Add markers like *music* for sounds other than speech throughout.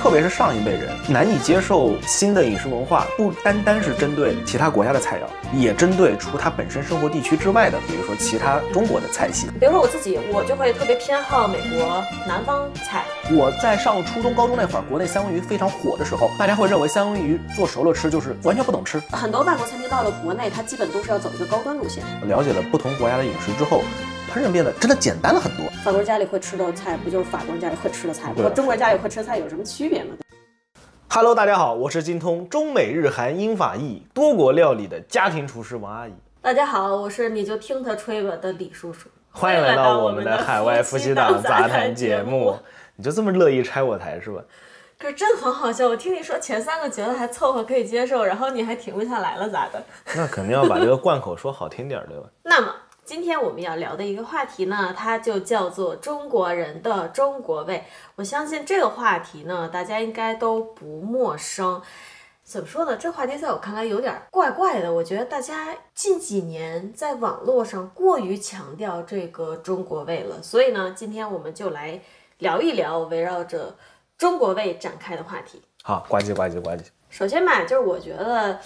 特别是上一辈人难以接受新的饮食文化，不单单是针对其他国家的菜肴，也针对除他本身生活地区之外的，比如说其他中国的菜系。比如说我自己，我就会特别偏好美国南方菜。我在上初中、高中那会儿，国内三文鱼非常火的时候，大家会认为三文鱼做熟了吃就是完全不懂吃。很多外国餐厅到了国内，它基本都是要走一个高端路线。了解了不同国家的饮食之后。烹饪变得真的简单了很多。法国人家里会吃的菜，不就是法国人家里会吃的菜吗？和中国人家里会吃的菜有什么区别吗？Hello，大家好，我是精通中美日韩英法意多国料理的家庭厨师王阿姨。大家好，我是你就听他吹吧的李叔叔。欢迎来到我们的海外夫妻档杂谈节目。你就这么乐意拆我台是吧？可是真很好笑，我听你说前三个觉得还凑合可以接受，然后你还停不下来了，咋的？那肯定要把这个贯口说好听点，对吧？*laughs* 那么。今天我们要聊的一个话题呢，它就叫做中国人的中国味。我相信这个话题呢，大家应该都不陌生。怎么说呢？这话题在我看来有点怪怪的。我觉得大家近几年在网络上过于强调这个中国味了，所以呢，今天我们就来聊一聊围绕着中国味展开的话题。好，呱唧呱唧呱唧。首先吧，就是我觉得。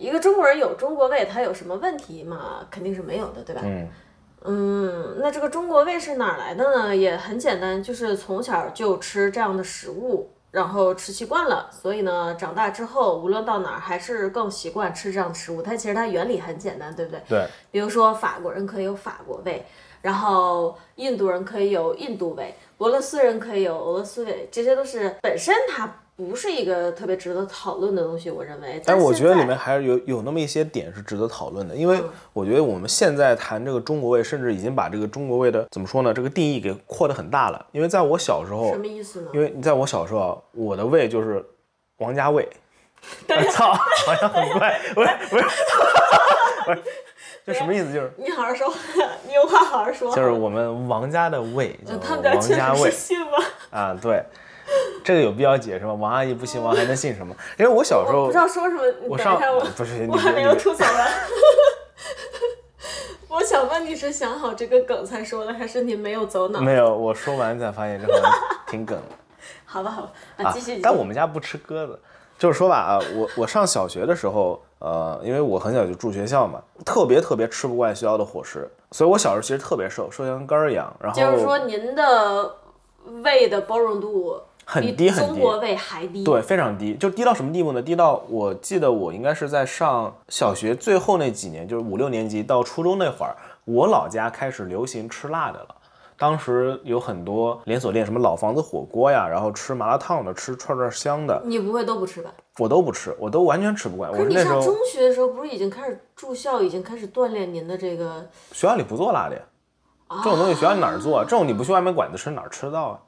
一个中国人有中国味，他有什么问题吗？肯定是没有的，对吧？嗯嗯，那这个中国味是哪来的呢？也很简单，就是从小就吃这样的食物，然后吃习惯了，所以呢，长大之后无论到哪儿还是更习惯吃这样的食物。它其实它原理很简单，对不对？对。比如说法国人可以有法国味，然后印度人可以有印度味，俄罗斯人可以有俄罗斯味，这些都是本身它。不是一个特别值得讨论的东西，我认为。但是我觉得里面还是有有那么一些点是值得讨论的，因为我觉得我们现在谈这个中国味，甚至已经把这个中国味的怎么说呢，这个定义给扩得很大了。因为在我小时候，什么意思呢？因为你在我小时候，我的胃就是王家卫。*laughs* 操，好像很怪，不是不是，不是，这什么意思？就是你好好说，你有话好好说。就是我们王家的胃，他们家王家卫信吗？啊，对。*laughs* 这个有必要解释吗？王阿姨不姓王还能姓什么？因为我小时候不知道说什么。我上不是我还没有吐槽完。*laughs* 我想问你是想好这个梗才说的，还是你没有走脑？没有，我说完才发现这个挺梗。*laughs* 好吧，好吧，啊，继续。但我们家不吃鸽子，就是说吧啊，我我上小学的时候，呃，因为我很小就住学校嘛，特别特别吃不惯学校的伙食，所以我小时候其实特别瘦，瘦像根儿一样。然后就是说您的胃的包容度。很低很低，中国味还低，对，非常低，就低到什么地步呢？低到我记得我应该是在上小学最后那几年，就是五六年级到初中那会儿，我老家开始流行吃辣的了。当时有很多连锁店，什么老房子火锅呀，然后吃麻辣烫的，吃串串香的。你不会都不吃吧？我都不吃，我都完全吃不惯。可是你上中学的时候，不是已经开始住校，已经开始锻炼您的这个？学校里不做辣的呀，这种东西学校里哪儿做？这种你不去外面馆子吃，哪儿吃得到啊？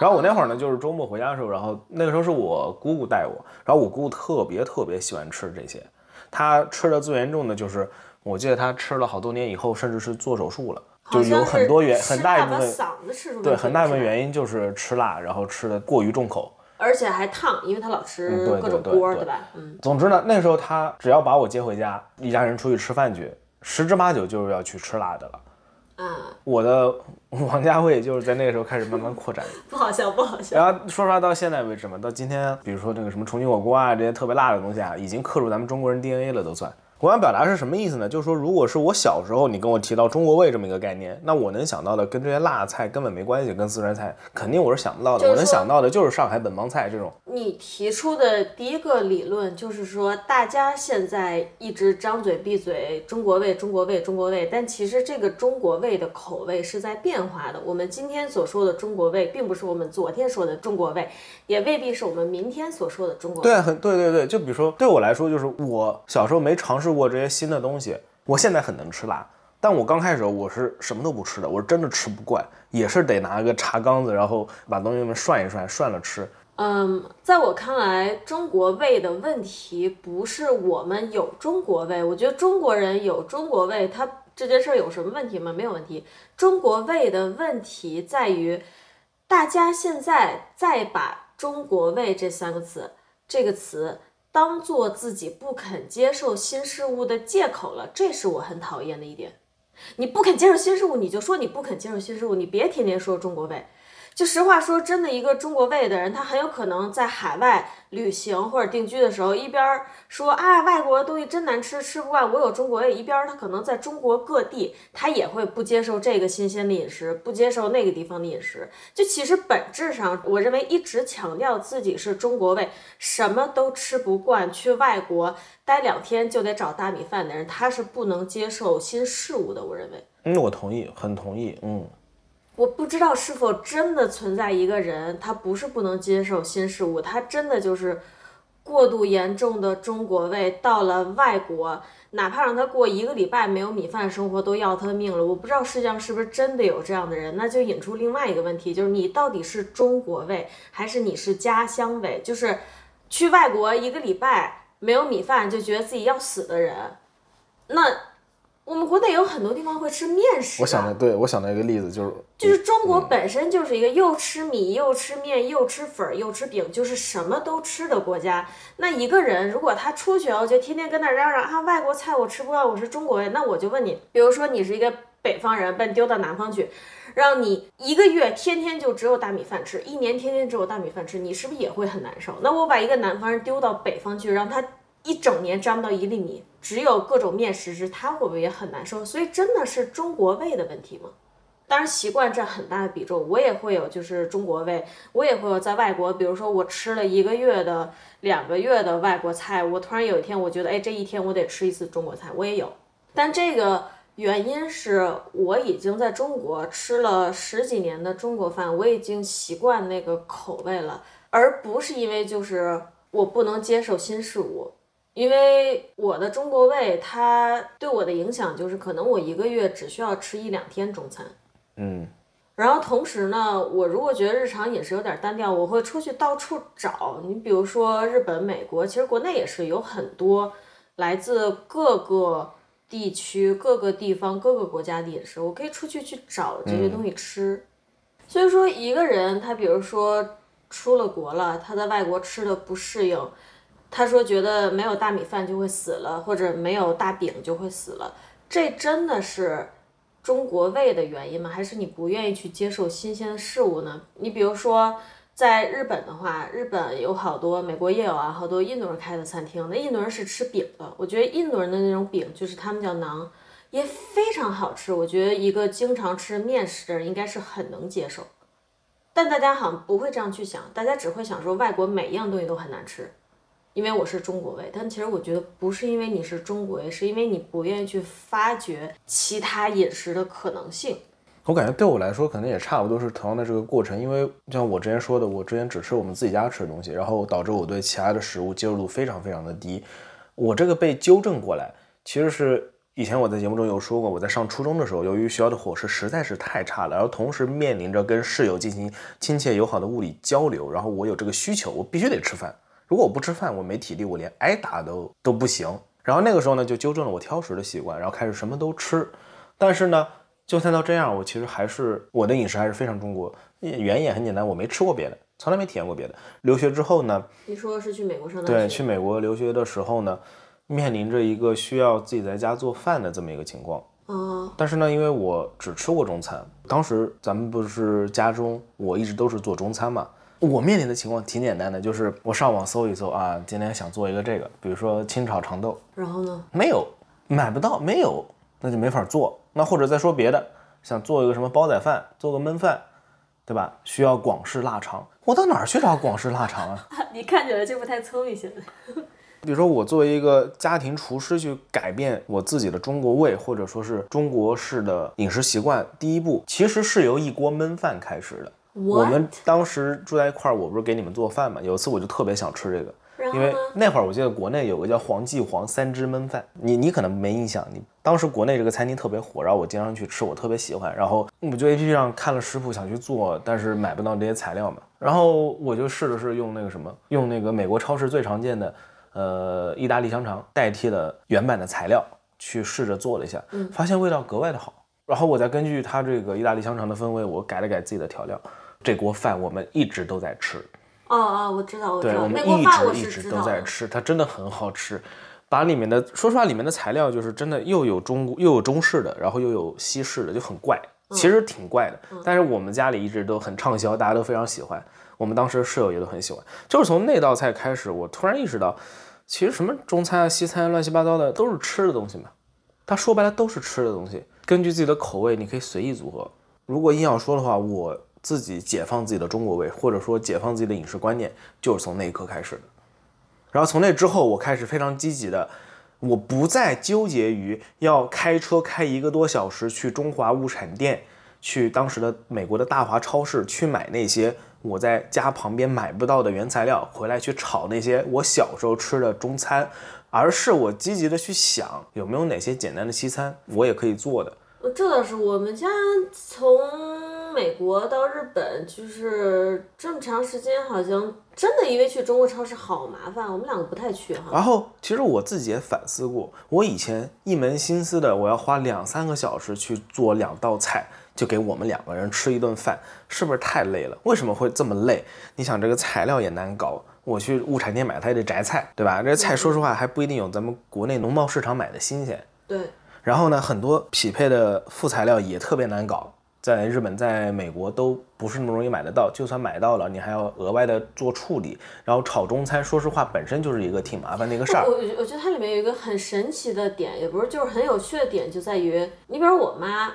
然后我那会儿呢，就是周末回家的时候，然后那个时候是我姑姑带我，然后我姑姑特别特别喜欢吃这些，她吃的最严重的就是，我记得她吃了好多年以后，甚至是做手术了，就有很多原很大一部分对很大一部分原因就是吃辣，然后吃的过于重口，而且还烫，因为她老吃各种锅，对吧？嗯。总之呢，那时候她只要把我接回家，一家人出去吃饭去，十之八九就是要去吃辣的了。嗯，我的 *laughs* 王家卫就是在那个时候开始慢慢扩展，*laughs* 不好笑，不好笑。然后说实话，到现在为止嘛，到今天，比如说那个什么重庆火锅啊，这些特别辣的东西啊，已经刻入咱们中国人 DNA 了，都算。我想表达是什么意思呢？就是说，如果是我小时候你跟我提到中国味这么一个概念，那我能想到的跟这些辣菜根本没关系，跟四川菜肯定我是想不到的。我能想到的就是上海本帮菜这种。你提出的第一个理论就是说，大家现在一直张嘴闭嘴中国味、中国味、中国味，但其实这个中国味的口味是在变化的。我们今天所说的中国味，并不是我们昨天说的中国味，也未必是我们明天所说的中国味。对，很对对对。就比如说，对我来说，就是我小时候没尝试。过这些新的东西，我现在很能吃辣，但我刚开始我是什么都不吃的，我是真的吃不惯，也是得拿个茶缸子，然后把东西们涮一涮，涮了吃。嗯，在我看来，中国味的问题不是我们有中国味，我觉得中国人有中国味，他这件事儿有什么问题吗？没有问题。中国味的问题在于，大家现在再把中国味这三个字这个词。当做自己不肯接受新事物的借口了，这是我很讨厌的一点。你不肯接受新事物，你就说你不肯接受新事物，你别天天说中国味。就实话说，真的一个中国胃的人，他很有可能在海外旅行或者定居的时候，一边说啊外国的东西真难吃，吃不惯，我有中国胃；一边他可能在中国各地，他也会不接受这个新鲜的饮食，不接受那个地方的饮食。就其实本质上，我认为一直强调自己是中国胃，什么都吃不惯，去外国待两天就得找大米饭的人，他是不能接受新事物的。我认为。嗯，我同意，很同意。嗯。我不知道是否真的存在一个人，他不是不能接受新事物，他真的就是过度严重的中国胃。到了外国，哪怕让他过一个礼拜没有米饭生活，都要他的命了。我不知道世界上是不是真的有这样的人，那就引出另外一个问题，就是你到底是中国胃，还是你是家乡胃？就是去外国一个礼拜没有米饭就觉得自己要死的人，那。我们国内有很多地方会吃面食。我想的，对我想到一个例子就是，就是中国本身就是一个又吃米又吃面又吃粉儿又吃饼，就是什么都吃的国家。那一个人如果他出去哦，就天天跟那嚷嚷啊，外国菜我吃不惯，我是中国人。那我就问你，比如说你是一个北方人，被丢到南方去，让你一个月天天就只有大米饭吃，一年天天只有大米饭吃，你是不是也会很难受？那我把一个南方人丢到北方去，让他。一整年沾不到一粒米，只有各种面食吃，他会不会也很难受？所以真的是中国胃的问题吗？当然习惯占很大的比重，我也会有，就是中国胃，我也会有在外国，比如说我吃了一个月的、两个月的外国菜，我突然有一天我觉得，哎，这一天我得吃一次中国菜，我也有。但这个原因是我已经在中国吃了十几年的中国饭，我已经习惯那个口味了，而不是因为就是我不能接受新事物。因为我的中国胃，它对我的影响就是，可能我一个月只需要吃一两天中餐，嗯，然后同时呢，我如果觉得日常饮食有点单调，我会出去到处找。你比如说日本、美国，其实国内也是有很多来自各个地区、各个地方、各个国家的饮食，我可以出去去找这些东西吃。所以说，一个人他比如说出了国了，他在外国吃的不适应。他说：“觉得没有大米饭就会死了，或者没有大饼就会死了，这真的是中国胃的原因吗？还是你不愿意去接受新鲜的事物呢？你比如说，在日本的话，日本有好多，美国也有啊，好多印度人开的餐厅，那印度人是吃饼的。我觉得印度人的那种饼，就是他们叫馕，也非常好吃。我觉得一个经常吃面食的人应该是很能接受，但大家好像不会这样去想，大家只会想说外国每一样东西都很难吃。”因为我是中国胃，但其实我觉得不是因为你是中国胃，是因为你不愿意去发掘其他饮食的可能性。我感觉对我来说，可能也差不多是同样的这个过程。因为像我之前说的，我之前只吃我们自己家吃的东西，然后导致我对其他的食物接受度非常非常的低。我这个被纠正过来，其实是以前我在节目中有说过，我在上初中的时候，由于学校的伙食实在是太差了，然后同时面临着跟室友进行亲切友好的物理交流，然后我有这个需求，我必须得吃饭。如果我不吃饭，我没体力，我连挨打都都不行。然后那个时候呢，就纠正了我挑食的习惯，然后开始什么都吃。但是呢，就算到这样，我其实还是我的饮食还是非常中国。原因也很简单，我没吃过别的，从来没体验过别的。留学之后呢，你说是去美国上大学？对，去美国留学的时候呢，面临着一个需要自己在家做饭的这么一个情况。哦。但是呢，因为我只吃过中餐，当时咱们不是家中我一直都是做中餐嘛。我面临的情况挺简单的，就是我上网搜一搜啊，今天想做一个这个，比如说清炒长豆，然后呢？没有，买不到，没有，那就没法做。那或者再说别的，想做一个什么煲仔饭，做个焖饭，对吧？需要广式腊肠，我到哪儿去找广式腊肠啊？*laughs* 你看起来就不太聪明，现在。*laughs* 比如说我作为一个家庭厨师去改变我自己的中国味，或者说是中国式的饮食习惯，第一步其实是由一锅焖饭开始的。我们当时住在一块儿，我不是给你们做饭嘛？有一次我就特别想吃这个，因为那会儿我记得国内有个叫黄记煌三汁焖饭，你你可能没印象，你当时国内这个餐厅特别火，然后我经常去吃，我特别喜欢，然后我就 A P P 上看了食谱想去做，但是买不到这些材料嘛，然后我就试着是用那个什么，用那个美国超市最常见的呃意大利香肠代替了原版的材料去试着做了一下，发现味道格外的好。然后我再根据它这个意大利香肠的风味，我改了改自己的调料。这锅饭我们一直都在吃。哦哦，我知道，我知道。对，我们一直一直都在吃，它真的很好吃。把里面的，说实话，里面的材料就是真的又有中又有中式的，然后又有西式的，就很怪。其实挺怪的。但是我们家里一直都很畅销，大家都非常喜欢。我们当时室友也都很喜欢。就是从那道菜开始，我突然意识到，其实什么中餐啊、西餐乱七八糟的都是吃的东西嘛。它说白了都是吃的东西，根据自己的口味，你可以随意组合。如果硬要说的话，我自己解放自己的中国味，或者说解放自己的饮食观念，就是从那一刻开始的。然后从那之后，我开始非常积极的，我不再纠结于要开车开一个多小时去中华物产店，去当时的美国的大华超市去买那些我在家旁边买不到的原材料，回来去炒那些我小时候吃的中餐，而是我积极的去想有没有哪些简单的西餐我也可以做的。这倒是我们家从美国到日本，就是这么长时间，好像真的因为去中国超市好麻烦，我们两个不太去哈。然后其实我自己也反思过，我以前一门心思的我要花两三个小时去做两道菜，就给我们两个人吃一顿饭，是不是太累了？为什么会这么累？你想这个材料也难搞，我去物产店买它也得摘菜，对吧？这菜说实话还不一定有咱们国内农贸市场买的新鲜。对。然后呢，很多匹配的副材料也特别难搞，在日本、在美国都不是那么容易买得到。就算买到了，你还要额外的做处理。然后炒中餐，说实话，本身就是一个挺麻烦的一个事儿。我我觉得它里面有一个很神奇的点，也不是就是很有趣的点，就在于你比如我妈。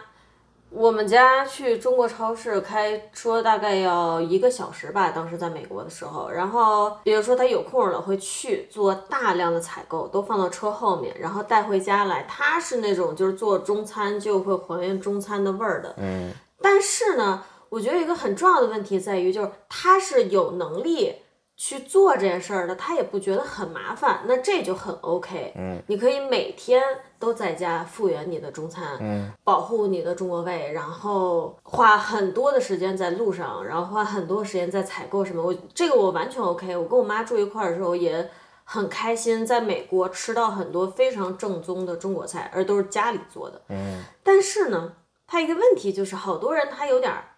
我们家去中国超市开车大概要一个小时吧，当时在美国的时候。然后比如说他有空了会去做大量的采购，都放到车后面，然后带回家来。他是那种就是做中餐就会还原中餐的味儿的。嗯。但是呢，我觉得一个很重要的问题在于，就是他是有能力。去做这件事儿的，他也不觉得很麻烦，那这就很 OK。嗯，你可以每天都在家复原你的中餐，嗯，保护你的中国胃，然后花很多的时间在路上，然后花很多时间在采购什么。我这个我完全 OK。我跟我妈住一块儿的时候也很开心，在美国吃到很多非常正宗的中国菜，而都是家里做的。嗯，但是呢，他一个问题就是，好多人他有点儿，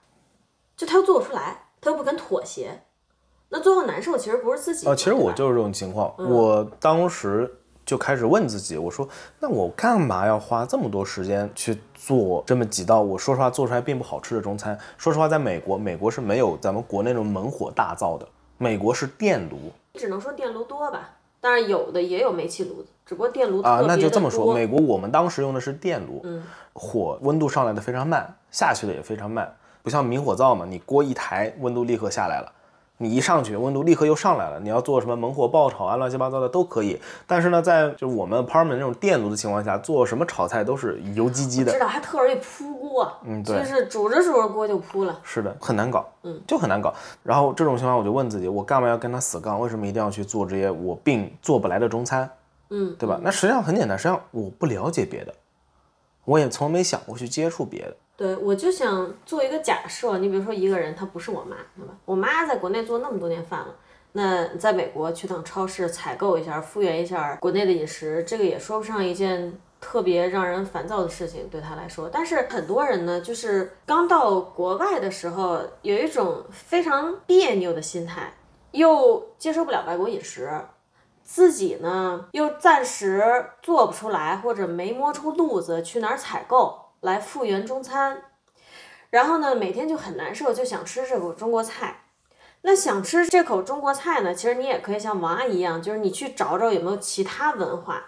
就他又做不出来，他又不肯妥协。那最后难受其实不是自己啊，其实我就是这种情况。我当时就开始问自己，我说：“那我干嘛要花这么多时间去做这么几道？我说实话做出来并不好吃的中餐。说实话，在美国，美国是没有咱们国内那种猛火大灶的，美国是电炉。只能说电炉多吧，当然有的也有煤气炉子，只不过电炉啊，那就这么说。美国我们当时用的是电炉，嗯，火温度上来的非常慢，下去的也非常慢，不像明火灶嘛，你锅一抬，温度立刻下来了。你一上去，温度立刻又上来了。你要做什么猛火爆炒啊，乱七八糟的都可以。但是呢，在就我们 apartment 那种电炉的情况下，做什么炒菜都是油唧唧的。知道，还特容易扑锅。嗯，对，就是煮着煮着锅就扑了。是的，很难搞。嗯，就很难搞。然后这种情况，我就问自己，我干嘛要跟他死杠？为什么一定要去做这些我并做不来的中餐？嗯，对吧？那实际上很简单，实际上我不了解别的，我也从没想过去接触别的。对，我就想做一个假设，你比如说一个人，他不是我妈，对吧？我妈在国内做那么多年饭了，那在美国去趟超市采购一下，复原一下国内的饮食，这个也说不上一件特别让人烦躁的事情，对他来说。但是很多人呢，就是刚到国外的时候，有一种非常别扭的心态，又接受不了外国饮食，自己呢又暂时做不出来，或者没摸出路子去哪儿采购。来复原中餐，然后呢，每天就很难受，就想吃这口中国菜。那想吃这口中国菜呢，其实你也可以像王阿姨一样，就是你去找找有没有其他文化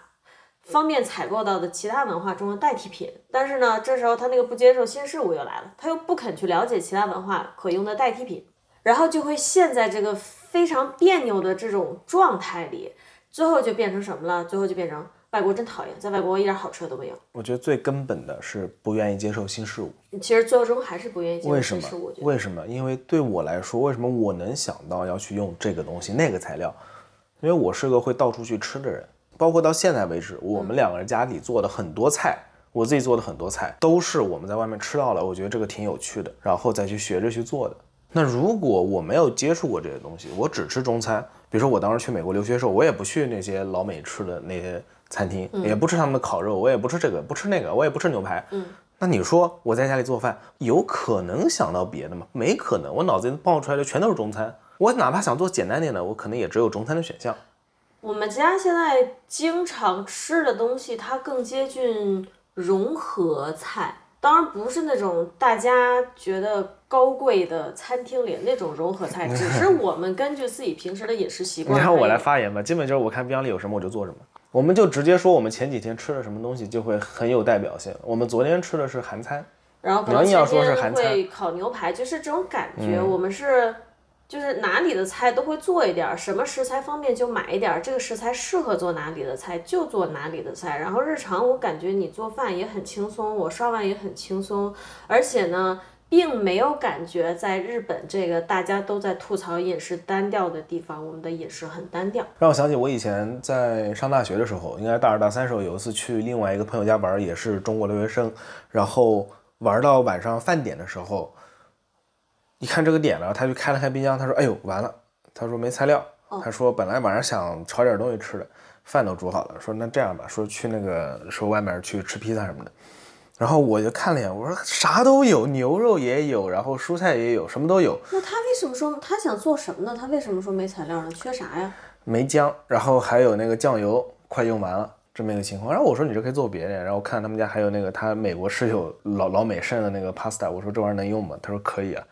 方便采购到的其他文化中的代替品。但是呢，这时候他那个不接受新事物又来了，他又不肯去了解其他文化可用的代替品，然后就会陷在这个非常别扭的这种状态里，最后就变成什么了？最后就变成。外国真讨厌，在外国一点好吃的都没有。我觉得最根本的是不愿意接受新事物。其实最终还是不愿意接受新事物。为什么？因为对我来说，为什么我能想到要去用这个东西、那个材料？因为我是个会到处去吃的人。包括到现在为止，我们两个人家里做的很多菜，我自己做的很多菜，都是我们在外面吃到了，我觉得这个挺有趣的，然后再去学着去做的。那如果我没有接触过这些东西，我只吃中餐，比如说我当时去美国留学时候，我也不去那些老美吃的那些。餐厅也不吃他们的烤肉，我也不吃这个，不吃那个，我也不吃牛排。嗯，那你说我在家里做饭，有可能想到别的吗？没可能，我脑子里冒出来的全都是中餐。我哪怕想做简单点的，我可能也只有中餐的选项。我们家现在经常吃的东西，它更接近融合菜。当然不是那种大家觉得高贵的餐厅里那种融合菜，*laughs* 只是我们根据自己平时的饮食习惯。你让我来发言吧，基本就是我看冰箱里有什么我就做什么。我们就直接说我们前几天吃了什么东西，就会很有代表性。我们昨天吃的是韩餐，然后可能前天会烤牛排，就是这种感觉。我们是。就是哪里的菜都会做一点儿，什么食材方便就买一点儿，这个食材适合做哪里的菜就做哪里的菜。然后日常我感觉你做饭也很轻松，我刷碗也很轻松，而且呢，并没有感觉在日本这个大家都在吐槽饮食单调的地方，我们的饮食很单调。让我想起我以前在上大学的时候，应该大二大三时候，有一次去另外一个朋友家玩，也是中国留学生，然后玩到晚上饭点的时候。一看这个点了，他就开了开冰箱，他说：“哎呦，完了！”他说没材料。他说本来晚上想炒点东西吃的，饭都煮好了。说那这样吧，说去那个说外面去吃披萨什么的。然后我就看了一眼，我说啥都有，牛肉也有，然后蔬菜也有，什么都有。那他为什么说他想做什么呢？他为什么说没材料呢？缺啥呀？没姜，然后还有那个酱油快用完了，这么一个情况。然后我说你这可以做别的。然后看他们家还有那个他美国室友老老美剩的那个 pasta，我说这玩意儿能用吗？他说可以啊。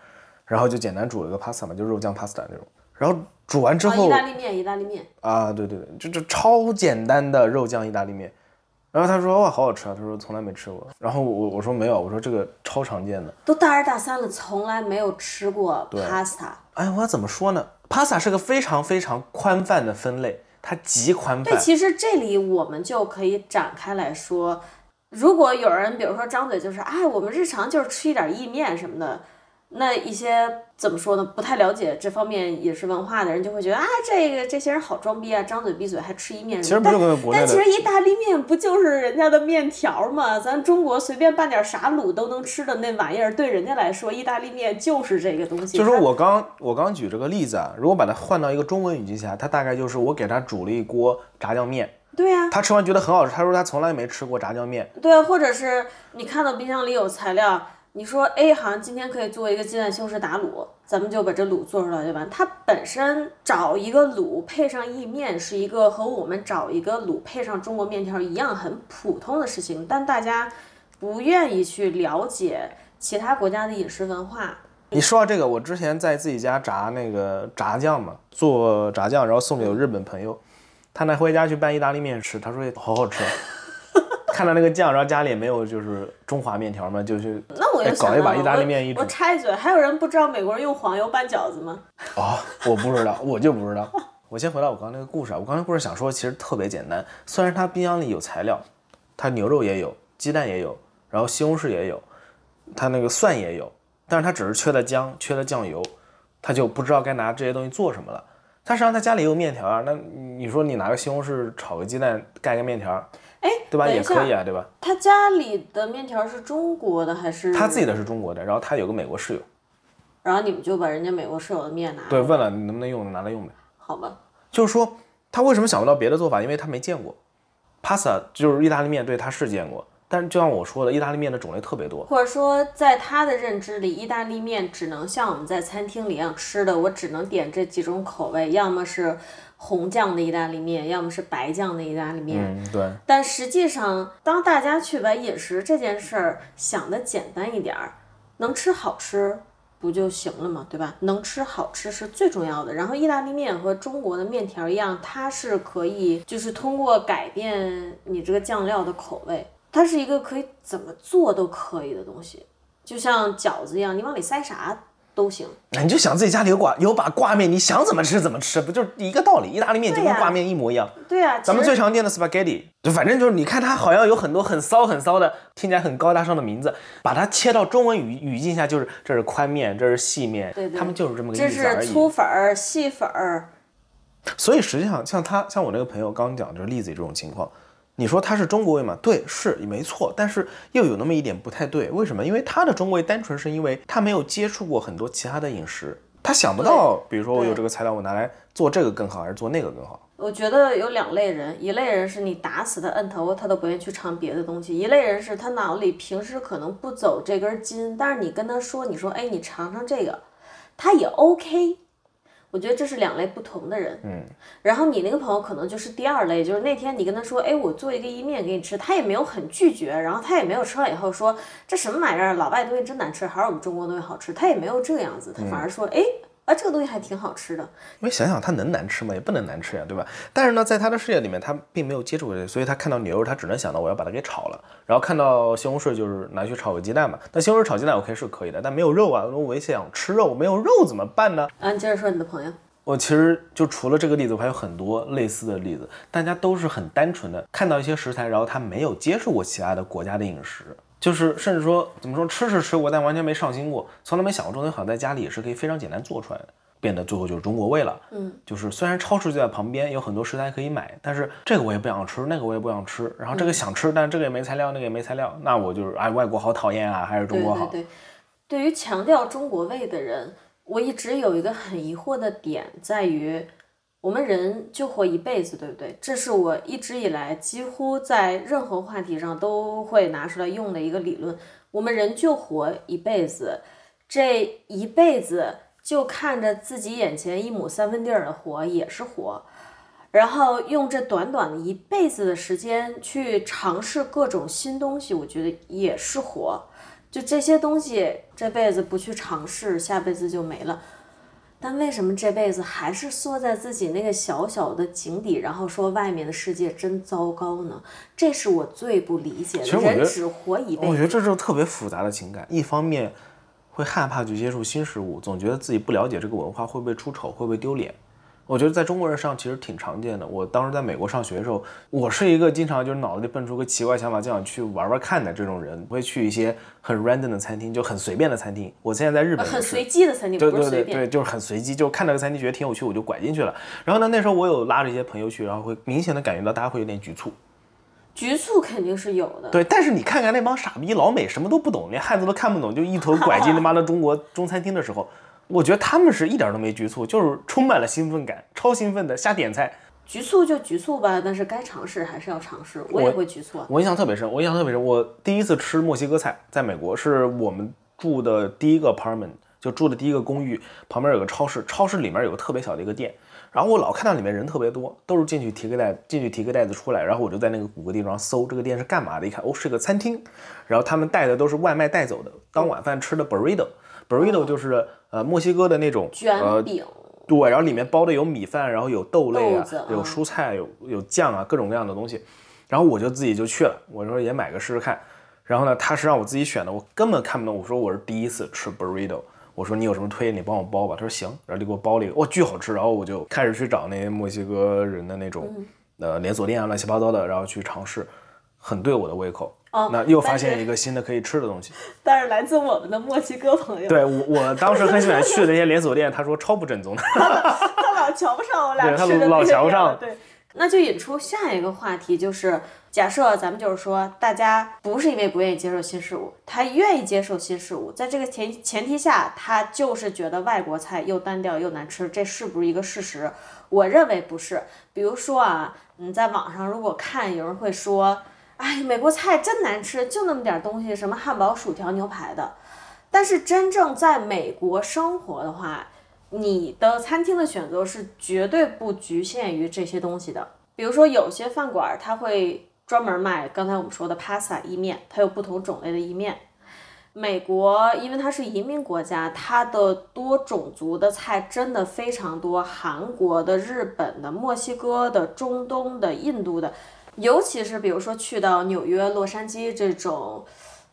然后就简单煮了个 pasta 嘛，就肉酱 pasta 那种。然后煮完之后，意大利面，意大利面啊，对对对，就就超简单的肉酱意大利面。然后他说哇，好好吃啊，他说从来没吃过。然后我我说没有，我说这个超常见的。都大二大三了，从来没有吃过 pasta。哎，我怎么说呢？pasta 是个非常非常宽泛的分类，它极宽泛。对，其实这里我们就可以展开来说，如果有人比如说张嘴就是，哎，我们日常就是吃一点意面什么的。那一些怎么说呢？不太了解这方面饮食文化的人就会觉得啊，这个这些人好装逼啊，张嘴闭嘴还吃意面。其实不是跟国内但其实意大利面不就是人家的面条吗？咱中国随便拌点啥卤都能吃的那玩意儿，对人家来说，意大利面就是这个东西。就是我刚我刚举这个例子啊，如果把它换到一个中文语境下，它大概就是我给他煮了一锅炸酱面。对呀。他吃完觉得很好吃，他说他从来没吃过炸酱面。对，或者是你看到冰箱里有材料。你说 A 行今天可以做一个鸡蛋西红柿打卤，咱们就把这卤做出来对吧。它本身找一个卤配上意面是一个和我们找一个卤配上中国面条一样很普通的事情，但大家不愿意去了解其他国家的饮食文化。你说到这个，我之前在自己家炸那个炸酱嘛，做炸酱，然后送给我日本朋友，他拿回家去拌意大利面吃，他说好好吃。看到那个酱，然后家里也没有就是中华面条嘛，就去那我又搞一把意大利面一煮。我插一嘴，还有人不知道美国人用黄油拌饺子吗？啊，我不知道，*laughs* 我就不知道。我先回到我刚刚那个故事啊，我刚才故事想说，其实特别简单。虽然他冰箱里有材料，他牛肉也有，鸡蛋也有，然后西红柿也有，他那个蒜也有，但是他只是缺了姜，缺了酱油，他就不知道该拿这些东西做什么了。他实际上他家里也有面条啊，那你说你拿个西红柿炒个鸡蛋盖个面条？哎，对吧？也可以啊，对吧？他家里的面条是中国的还是？他自己的是中国的，然后他有个美国室友，然后你们就把人家美国室友的面拿对，问了你能不能用，拿来用呗。好吧。就是说他为什么想不到别的做法？因为他没见过，pasta 就是意大利面，对，他是见过，但是就像我说的，意大利面的种类特别多，或者说在他的认知里，意大利面只能像我们在餐厅里一样吃的，我只能点这几种口味，要么是。红酱的意大利面，要么是白酱的意大利面。嗯，对。但实际上，当大家去把饮食这件事儿想的简单一点儿，能吃好吃不就行了嘛？对吧？能吃好吃是最重要的。然后，意大利面和中国的面条一样，它是可以就是通过改变你这个酱料的口味，它是一个可以怎么做都可以的东西，就像饺子一样，你往里塞啥？都行，那你就想自己家里有挂有把挂面，你想怎么吃怎么吃，不就是一个道理？意大利面就跟挂面一模一样。对呀，咱们最常见的 spaghetti，就反正就是你看它好像有很多很骚很骚的，听起来很高大上的名字，把它切到中文语语境下，就是这是宽面，这是细面，对他们就是这么个意思而已。这是粗粉儿、细粉儿。所以实际上，像他像我那个朋友刚讲就是例子这种情况。你说它是中国味吗？对，是没错，但是又有那么一点不太对。为什么？因为它的中国味单纯是因为他没有接触过很多其他的饮食，他想不到，比如说我有这个材料，我拿来做这个更好，还是做那个更好。我觉得有两类人，一类人是你打死他摁头，他都不愿意去尝别的东西；一类人是他脑子里平时可能不走这根筋，但是你跟他说，你说，哎，你尝尝这个，他也 OK。我觉得这是两类不同的人。嗯，然后你那个朋友可能就是第二类，就是那天你跟他说，哎，我做一个意面给你吃，他也没有很拒绝，然后他也没有吃了以后说这什么玩意儿，老外东西真难吃，还是我们中国东西好吃，他也没有这个样子，他反而说，哎。啊，这个东西还挺好吃的。因为想想它能难吃吗？也不能难吃呀，对吧？但是呢，在他的世界里面，他并没有接触过这些，所以他看到牛肉，他只能想到我要把它给炒了。然后看到西红柿，就是拿去炒个鸡蛋嘛。那西红柿炒鸡蛋 OK 是可以的，但没有肉啊。我也想吃肉，没有肉怎么办呢？啊，你接着说你的朋友。我其实就除了这个例子，我还有很多类似的例子，大家都是很单纯的看到一些食材，然后他没有接触过其他的国家的饮食，就是甚至说怎么说吃是吃过，但完全没上心过，从来没想过这东西好像在家里也是可以非常简单做出来的。变得最后就是中国味了，嗯，就是虽然超市就在旁边，有很多食材可以买，但是这个我也不想吃，那个我也不想吃，然后这个想吃，但是这个也没材料，那个也没材料，那我就是哎，外国好讨厌啊，还是中国好？对对对，对于强调中国味的人，我一直有一个很疑惑的点，在于我们人就活一辈子，对不对？这是我一直以来几乎在任何话题上都会拿出来用的一个理论。我们人就活一辈子，这一辈子。就看着自己眼前一亩三分地儿的活也是活，然后用这短短的一辈子的时间去尝试各种新东西，我觉得也是活。就这些东西，这辈子不去尝试，下辈子就没了。但为什么这辈子还是缩在自己那个小小的井底，然后说外面的世界真糟糕呢？这是我最不理解的。人只活一辈子，我觉得这是特别复杂的情感。一方面。会害怕去接触新事物，总觉得自己不了解这个文化会不会出丑，会不会丢脸。我觉得在中国人上其实挺常见的。我当时在美国上学的时候，我是一个经常就是脑子里蹦出个奇怪想法，就想去玩玩看的这种人，不会去一些很 random 的餐厅，就很随便的餐厅。我现在在日本，很随机的餐厅，对对对对，就是很随机，就看到个餐厅觉得挺有趣，我就拐进去了。然后呢，那时候我有拉着一些朋友去，然后会明显的感觉到大家会有点局促。局促肯定是有的，对，但是你看看那帮傻逼老美，什么都不懂，连汉字都看不懂，就一头拐进他妈的中国中餐厅的时候，我觉得他们是一点都没局促，就是充满了兴奋感，超兴奋的瞎点菜。局促就局促吧，但是该尝试还是要尝试。我也会局促。我印象特别深，我印象特别深。我第一次吃墨西哥菜，在美国是我们住的第一个 apartment，就住的第一个公寓，旁边有个超市，超市里面有个特别小的一个店。然后我老看到里面人特别多，都是进去提个袋，进去提个袋子出来，然后我就在那个谷歌地图上搜这个店是干嘛的，一看哦是个餐厅，然后他们带的都是外卖带走的，当晚饭吃的 burrito，burrito 就是呃墨西哥的那种卷饼，对，然后里面包的有米饭，然后有豆类啊，有蔬菜，有有酱啊，各种各样的东西，然后我就自己就去了，我说也买个试试看，然后呢他是让我自己选的，我根本看不懂，我说我是第一次吃 burrito。我说你有什么推荐，你帮我包吧。他说行，然后就给我包了一个，哇，巨好吃。然后我就开始去找那些墨西哥人的那种呃连锁店啊，乱七八糟的，然后去尝试，很对我的胃口。哦，那又发现一个新的可以吃的东西。*laughs* 但是来自我们的墨西哥朋友，对我我当时很喜欢去的那些连锁店，他说超不正宗的。*laughs* 他老瞧不上我俩吃的老瞧不上。对，那就引出下一个话题，就是。假设咱们就是说，大家不是因为不愿意接受新事物，他愿意接受新事物，在这个前前提下，他就是觉得外国菜又单调又难吃，这是不是一个事实？我认为不是。比如说啊，你在网上如果看有人会说，哎，美国菜真难吃，就那么点东西，什么汉堡、薯条、牛排的。但是真正在美国生活的话，你的餐厅的选择是绝对不局限于这些东西的。比如说有些饭馆，他会。专门卖刚才我们说的 pasta 意面，它有不同种类的意面。美国因为它是移民国家，它的多种族的菜真的非常多，韩国的、日本的、墨西哥的、中东的、印度的，尤其是比如说去到纽约、洛杉矶这种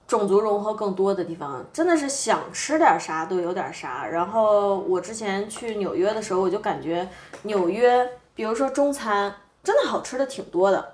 种族融合更多的地方，真的是想吃点啥都有点啥。然后我之前去纽约的时候，我就感觉纽约，比如说中餐，真的好吃的挺多的。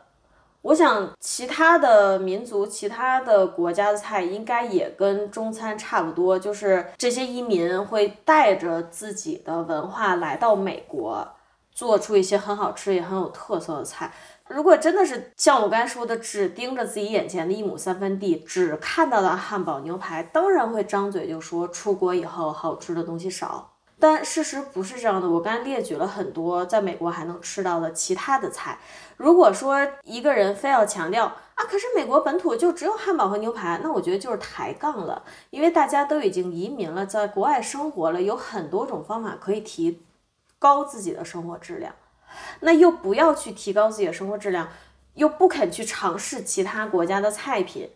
我想，其他的民族、其他的国家的菜应该也跟中餐差不多，就是这些移民会带着自己的文化来到美国，做出一些很好吃也很有特色的菜。如果真的是像我刚才说的，只盯着自己眼前的一亩三分地，只看到的汉堡、牛排，当然会张嘴就说出国以后好吃的东西少。但事实不是这样的，我刚才列举了很多在美国还能吃到的其他的菜。如果说一个人非要强调啊，可是美国本土就只有汉堡和牛排，那我觉得就是抬杠了。因为大家都已经移民了，在国外生活了，有很多种方法可以提高自己的生活质量，那又不要去提高自己的生活质量，又不肯去尝试其他国家的菜品，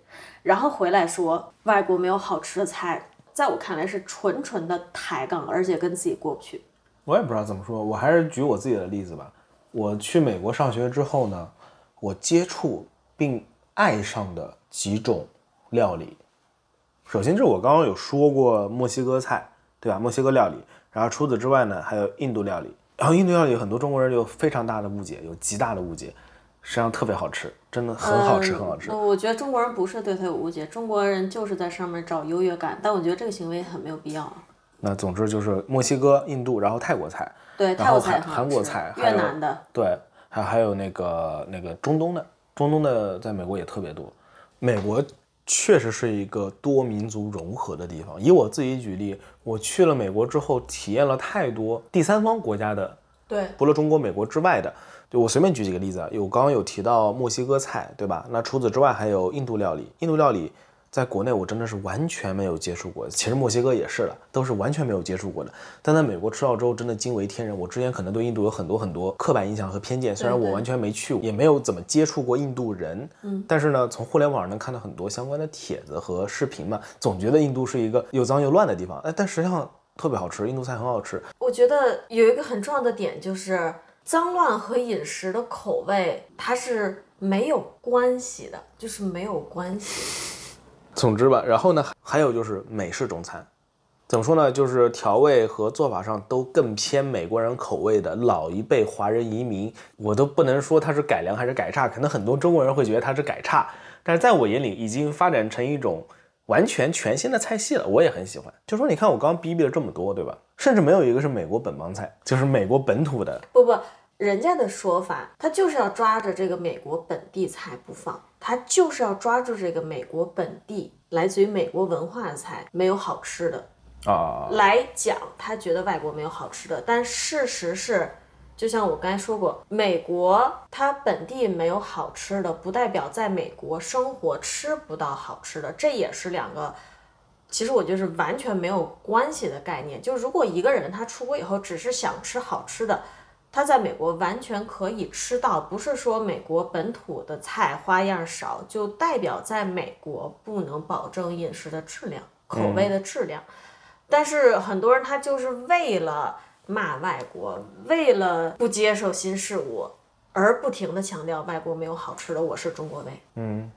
然后回来说外国没有好吃的菜，在我看来是纯纯的抬杠，而且跟自己过不去。我也不知道怎么说，我还是举我自己的例子吧。我去美国上学之后呢，我接触并爱上的几种料理，首先就是我刚刚有说过墨西哥菜，对吧？墨西哥料理。然后除此之外呢，还有印度料理。然后印度料理很多中国人有非常大的误解，有极大的误解，实际上特别好吃，真的很好吃，很好吃。我觉得中国人不是对他有误解，中国人就是在上面找优越感。但我觉得这个行为很没有必要。那总之就是墨西哥、印度，然后泰国菜，对，泰国菜韩国菜，越南的，对，还还有那个那个中东的，中东的在美国也特别多。美国确实是一个多民族融合的地方。以我自己举例，我去了美国之后，体验了太多第三方国家的，对，除了中国、美国之外的，就我随便举几个例子啊，有刚刚有提到墨西哥菜，对吧？那除此之外还有印度料理，印度料理。在国内我真的是完全没有接触过，其实墨西哥也是了，都是完全没有接触过的。但在美国吃到之后，真的惊为天人。我之前可能对印度有很多很多刻板印象和偏见，虽然我完全没去过，也没有怎么接触过印度人，嗯，但是呢，从互联网上能看到很多相关的帖子和视频嘛，总觉得印度是一个又脏又乱的地方。哎，但实际上特别好吃，印度菜很好吃。我觉得有一个很重要的点就是脏乱和饮食的口味它是没有关系的，就是没有关系。总之吧，然后呢，还有就是美式中餐，怎么说呢？就是调味和做法上都更偏美国人口味的老一辈华人移民，我都不能说它是改良还是改差，可能很多中国人会觉得它是改差，但是在我眼里已经发展成一种完全全新的菜系了，我也很喜欢。就说你看我刚刚逼逼了这么多，对吧？甚至没有一个是美国本帮菜，就是美国本土的。不不。人家的说法，他就是要抓着这个美国本地菜不放，他就是要抓住这个美国本地来自于美国文化的菜没有好吃的啊来讲，他觉得外国没有好吃的。但事实是，就像我刚才说过，美国它本地没有好吃的，不代表在美国生活吃不到好吃的，这也是两个，其实我就是完全没有关系的概念。就如果一个人他出国以后只是想吃好吃的。他在美国完全可以吃到，不是说美国本土的菜花样少，就代表在美国不能保证饮食的质量、口味的质量。但是很多人他就是为了骂外国，为了不接受新事物，而不停的强调外国没有好吃的，我是中国味。嗯，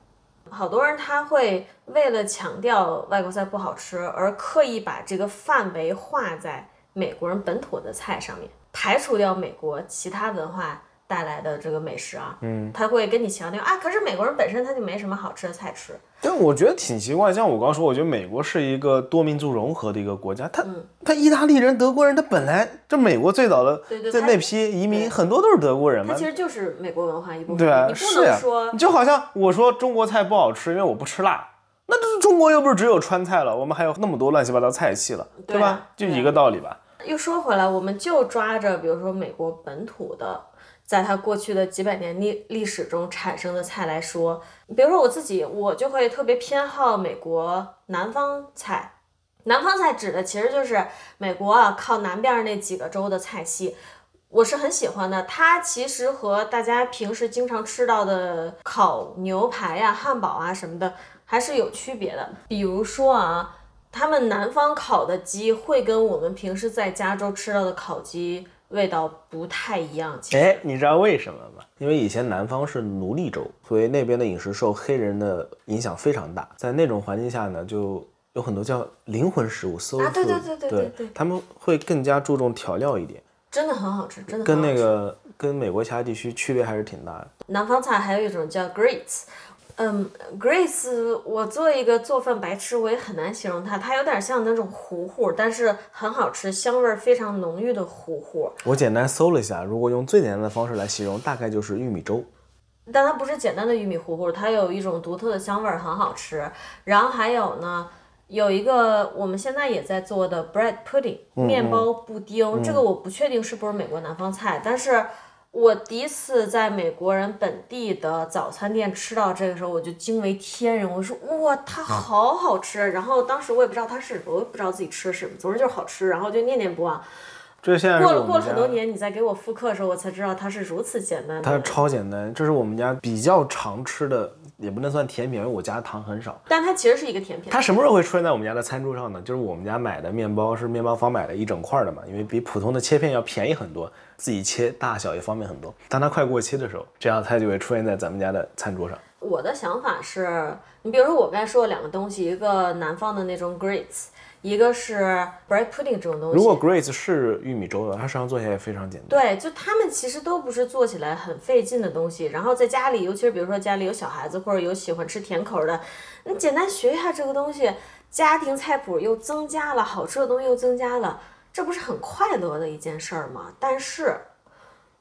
好多人他会为了强调外国菜不好吃，而刻意把这个范围画在美国人本土的菜上面。排除掉美国其他文化带来的这个美食啊，嗯，他会跟你强调啊，可是美国人本身他就没什么好吃的菜吃。但我觉得挺奇怪，像我刚说，我觉得美国是一个多民族融合的一个国家，他他意大利人、德国人，他本来这美国最早的在那批移民很多都是德国人嘛，他其实就是美国文化一部分。对啊，你不能说，就好像我说中国菜不好吃，因为我不吃辣，那这中国又不是只有川菜了，我们还有那么多乱七八糟菜系了，对吧？就一个道理吧。又说回来，我们就抓着，比如说美国本土的，在它过去的几百年历历史中产生的菜来说，比如说我自己，我就会特别偏好美国南方菜。南方菜指的其实就是美国啊靠南边那几个州的菜系，我是很喜欢的。它其实和大家平时经常吃到的烤牛排呀、汉堡啊什么的还是有区别的。比如说啊。他们南方烤的鸡会跟我们平时在加州吃到的烤鸡味道不太一样。哎，你知道为什么吗？因为以前南方是奴隶州，所以那边的饮食受黑人的影响非常大。在那种环境下呢，就有很多叫灵魂食物，soul food。对对对对对对，他们会更加注重调料一点，真的很好吃，真的跟那个跟美国其他地区区别还是挺大的。南方菜还有一种叫 grits。嗯，Grace，我做一个做饭白痴，我也很难形容它。它有点像那种糊糊，但是很好吃，香味非常浓郁的糊糊。我简单搜了一下，如果用最简单的方式来形容，大概就是玉米粥。但它不是简单的玉米糊糊，它有一种独特的香味，很好吃。然后还有呢，有一个我们现在也在做的 bread pudding，面包布丁，这个我不确定是不是美国南方菜，但是。我第一次在美国人本地的早餐店吃到这个时候，我就惊为天人。我说哇，它好好吃！然后当时我也不知道它是什么，我也不知道自己吃什么，总之就是好吃，然后就念念不忘。这现在过了过了很多年，你再给我复刻的时候，我才知道它是如此简单它。超简单，这是我们家比较常吃的，也不能算甜品，因为我家糖很少。但它其实是一个甜品。它什么时候会出现在我们家的餐桌上呢？就是我们家买的面包是面包房买的一整块的嘛，因为比普通的切片要便宜很多，自己切大小也方便很多。当它快过期的时候，这样它就会出现在咱们家的餐桌上。我的想法是，你比如说我刚才说的两个东西，一个南方的那种 grits，一个是 bread pudding 这种东西。如果 grits 是玉米粥的，它实际上做起来也非常简单。对，就他们其实都不是做起来很费劲的东西，然后在家里，尤其是比如说家里有小孩子或者有喜欢吃甜口的，你简单学一下这个东西，家庭菜谱又增加了，好吃的东西又增加了，这不是很快乐的一件事儿吗？但是，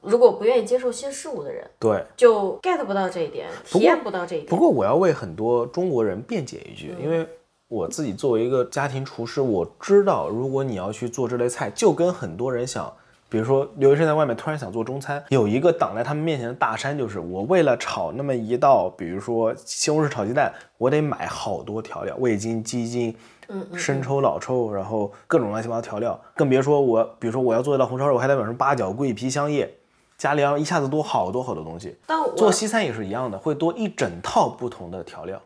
如果不愿意接受新事物的人，对，就 get 不到这一点，体验不到这一点。不过我要为很多中国人辩解一句，因为我自己作为一个家庭厨师，我知道如果你要去做这类菜，就跟很多人想，比如说留学生在外面突然想做中餐，有一个挡在他们面前的大山，就是我为了炒那么一道，比如说西红柿炒鸡蛋，我得买好多调料，味精、鸡精。生抽、老抽，然后各种乱七八糟调料，更别说我，比如说我要做一道红烧肉，我还得买什么八角、桂皮、香叶，家里要一下子多好多好多东西。但我做西餐也是一样的，会多一整套不同的调料。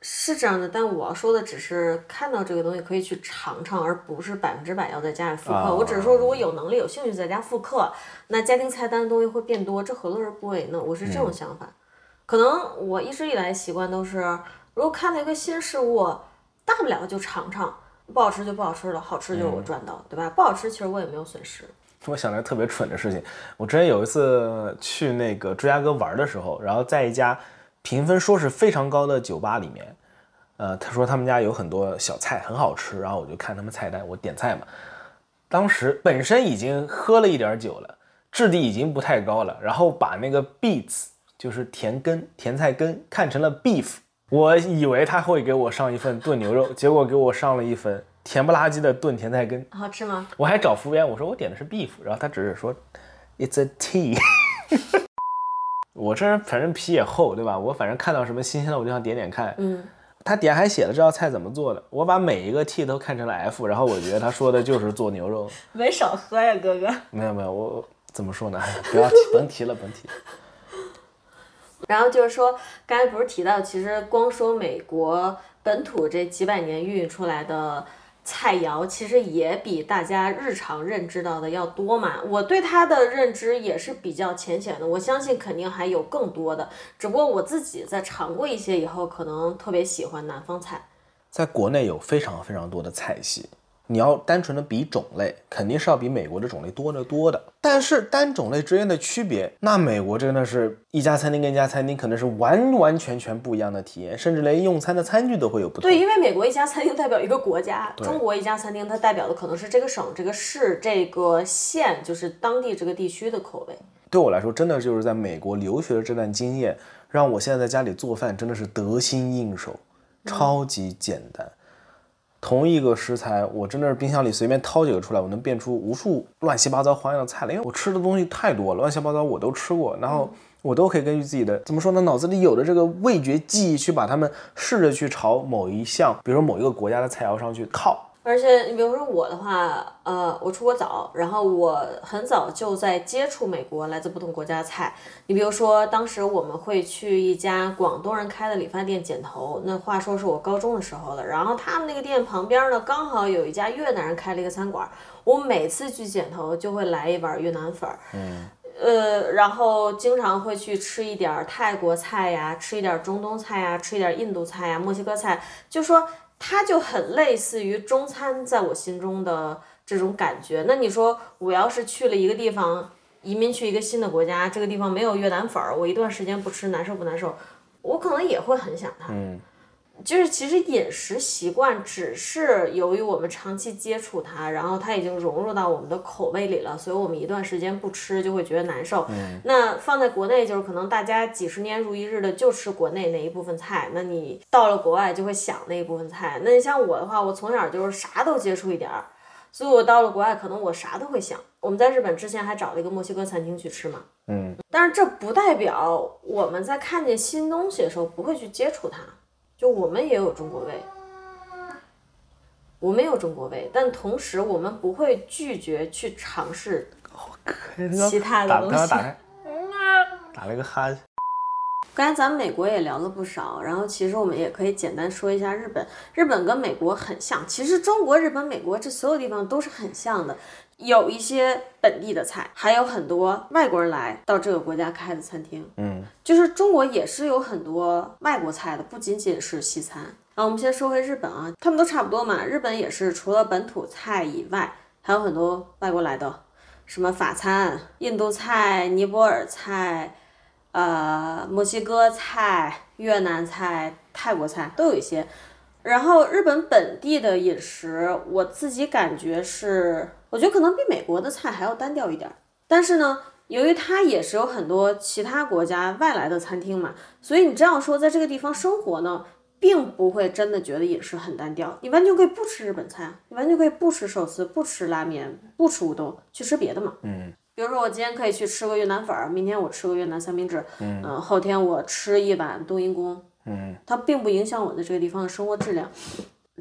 是这样的，但我要说的只是看到这个东西可以去尝尝，而不是百分之百要在家里复刻。啊我只是说，如果有能力、有兴趣在家复刻，那家庭菜单的东西会变多，这何乐而不为呢？我是这种想法。可能我一直以来习惯都是，如果看到一个新事物，大不了就尝尝，不好吃就不好吃了，好吃就是我赚到，对吧？不好吃其实我也没有损失。我想了个特别蠢的事情，我之前有一次去那个芝加哥玩的时候，然后在一家评分说是非常高的酒吧里面，呃，他说他们家有很多小菜很好吃，然后我就看他们菜单，我点菜嘛。当时本身已经喝了一点酒了，质地已经不太高了，然后把那个 beets 就是甜根、甜菜根看成了 beef，我以为他会给我上一份炖牛肉，*laughs* 结果给我上了一份甜不拉几的炖甜菜根。好吃吗？我还找服务员，我说我点的是 beef，然后他只是说 it's a tea。*laughs* 我这人反正皮也厚，对吧？我反正看到什么新鲜的，我就想点点看。嗯，他点还写了这道菜怎么做的，我把每一个 T 都看成了 F，然后我觉得他说的就是做牛肉。没少喝呀，哥哥。没有没有，我我怎么说呢？哎不要提，甭提了，甭提。然后就是说，刚才不是提到，其实光说美国本土这几百年孕育出来的菜肴，其实也比大家日常认知到的要多嘛。我对它的认知也是比较浅显的，我相信肯定还有更多的。只不过我自己在尝过一些以后，可能特别喜欢南方菜。在国内有非常非常多的菜系，你要单纯的比种类，肯定是要比美国的种类多得多的。但是单种类之间的区别，那美国真的是一家餐厅跟一家餐厅可能是完完全全不一样的体验，甚至连用餐的餐具都会有不同。对，因为美国一家餐厅代表一个国家，中国一家餐厅它代表的可能是这个省、这个市、这个县，就是当地这个地区的口味。对我来说，真的就是在美国留学的这段经验，让我现在在家里做饭真的是得心应手，超级简单。同一个食材，我真的是冰箱里随便掏几个出来，我能变出无数乱七八糟花样的菜来。因为我吃的东西太多了，乱七八糟我都吃过，然后我都可以根据自己的怎么说呢，脑子里有的这个味觉记忆去把它们试着去朝某一项，比如说某一个国家的菜肴上去靠。而且你比如说我的话，呃，我出国早，然后我很早就在接触美国来自不同国家的菜。你比如说，当时我们会去一家广东人开的理发店剪头，那话说是我高中的时候了。然后他们那个店旁边呢，刚好有一家越南人开了一个餐馆，我每次去剪头就会来一碗越南粉儿。嗯。呃，然后经常会去吃一点儿泰国菜呀，吃一点儿中东菜呀，吃一点儿印度菜呀，墨西哥菜，就说它就很类似于中餐在我心中的这种感觉。那你说我要是去了一个地方，移民去一个新的国家，这个地方没有越南粉儿，我一段时间不吃，难受不难受？我可能也会很想它。就是其实饮食习惯只是由于我们长期接触它，然后它已经融入到我们的口味里了，所以我们一段时间不吃就会觉得难受。那放在国内就是可能大家几十年如一日的就吃国内那一部分菜，那你到了国外就会想那一部分菜。那你像我的话，我从小就是啥都接触一点儿，所以我到了国外可能我啥都会想。我们在日本之前还找了一个墨西哥餐厅去吃嘛，嗯，但是这不代表我们在看见新东西的时候不会去接触它。就我们也有中国味，我们有中国味，但同时我们不会拒绝去尝试其他的东西。*laughs* 打了个哈欠。刚才咱们美国也聊了不少，然后其实我们也可以简单说一下日本。日本跟美国很像，其实中国、日本、美国这所有地方都是很像的，有一些本地的菜，还有很多外国人来到这个国家开的餐厅。嗯，就是中国也是有很多外国菜的，不仅仅是西餐。啊，我们先说回日本啊，他们都差不多嘛。日本也是除了本土菜以外，还有很多外国来的，什么法餐、印度菜、尼泊尔菜。呃，墨西哥菜、越南菜、泰国菜都有一些。然后日本本地的饮食，我自己感觉是，我觉得可能比美国的菜还要单调一点儿。但是呢，由于它也是有很多其他国家外来的餐厅嘛，所以你这样说，在这个地方生活呢，并不会真的觉得饮食很单调。你完全可以不吃日本菜，你完全可以不吃寿司、不吃拉面、不吃乌冬，去吃别的嘛。嗯。比如说，我今天可以去吃个越南粉儿，明天我吃个越南三明治，嗯，后天我吃一碗冬阴功，嗯，它并不影响我的这个地方的生活质量。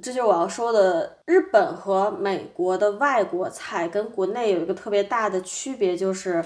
这就是我要说的，日本和美国的外国菜跟国内有一个特别大的区别，就是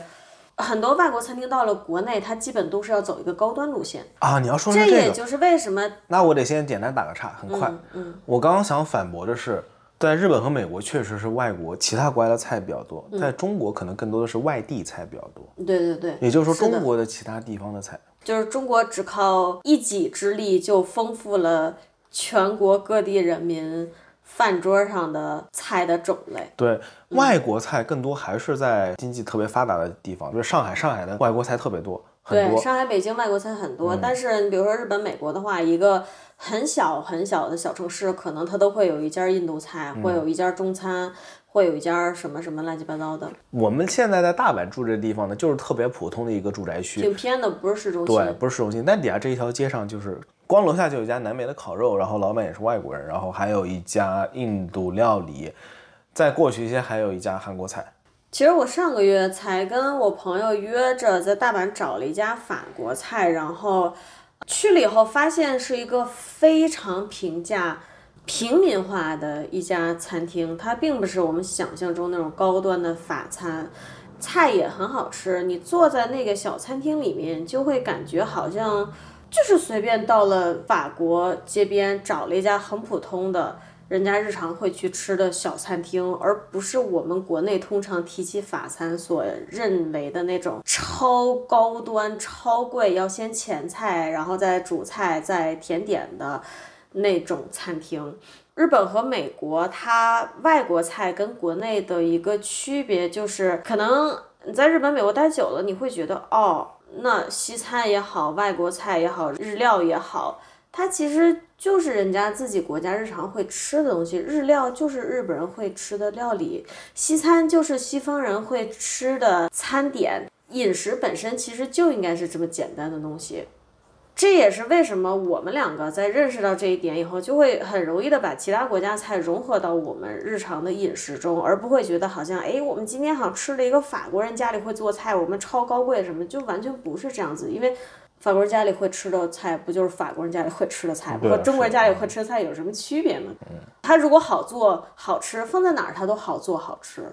很多外国餐厅到了国内，它基本都是要走一个高端路线啊。你要说这这，也就是为什么，那我得先简单打个岔，很快。嗯，我刚刚想反驳的是。在日本和美国确实是外国其他国家的菜比较多，在中国可能更多的是外地菜比较多。对对对，也就是说中国的其他地方的菜，就是中国只靠一己之力就丰富了全国各地人民饭桌上的菜的种类。对，外国菜更多还是在经济特别发达的地方，比如上海，上海的外国菜特别多。对，上海、北京外国菜很多，但是你比如说日本、美国的话，一个很小很小的小城市，可能它都会有一家印度菜，会有一家中餐，会有一家什么什么乱七八糟的。我们现在在大阪住这地方呢，就是特别普通的一个住宅区，挺偏的，不是市中心。对，不是市中心，但底下这一条街上就是光楼下就有一家南美的烤肉，然后老板也是外国人，然后还有一家印度料理，再过去一些还有一家韩国菜。其实我上个月才跟我朋友约着在大阪找了一家法国菜，然后去了以后发现是一个非常平价、平民化的一家餐厅，它并不是我们想象中那种高端的法餐，菜也很好吃。你坐在那个小餐厅里面，就会感觉好像就是随便到了法国街边找了一家很普通的。人家日常会去吃的小餐厅，而不是我们国内通常提起法餐所认为的那种超高端、超贵，要先前菜，然后再主菜、再甜点的那种餐厅。日本和美国，它外国菜跟国内的一个区别就是，可能你在日本、美国待久了，你会觉得，哦，那西餐也好，外国菜也好，日料也好。它其实就是人家自己国家日常会吃的东西，日料就是日本人会吃的料理，西餐就是西方人会吃的餐点，饮食本身其实就应该是这么简单的东西。这也是为什么我们两个在认识到这一点以后，就会很容易的把其他国家菜融合到我们日常的饮食中，而不会觉得好像哎，我们今天好像吃了一个法国人家里会做菜，我们超高贵什么，就完全不是这样子，因为。法国人家里会吃的菜，不就是法国人家里会吃的菜吗？和中国人家里会吃的菜有什么区别呢？它如果好做好吃，放在哪儿它都好做好吃。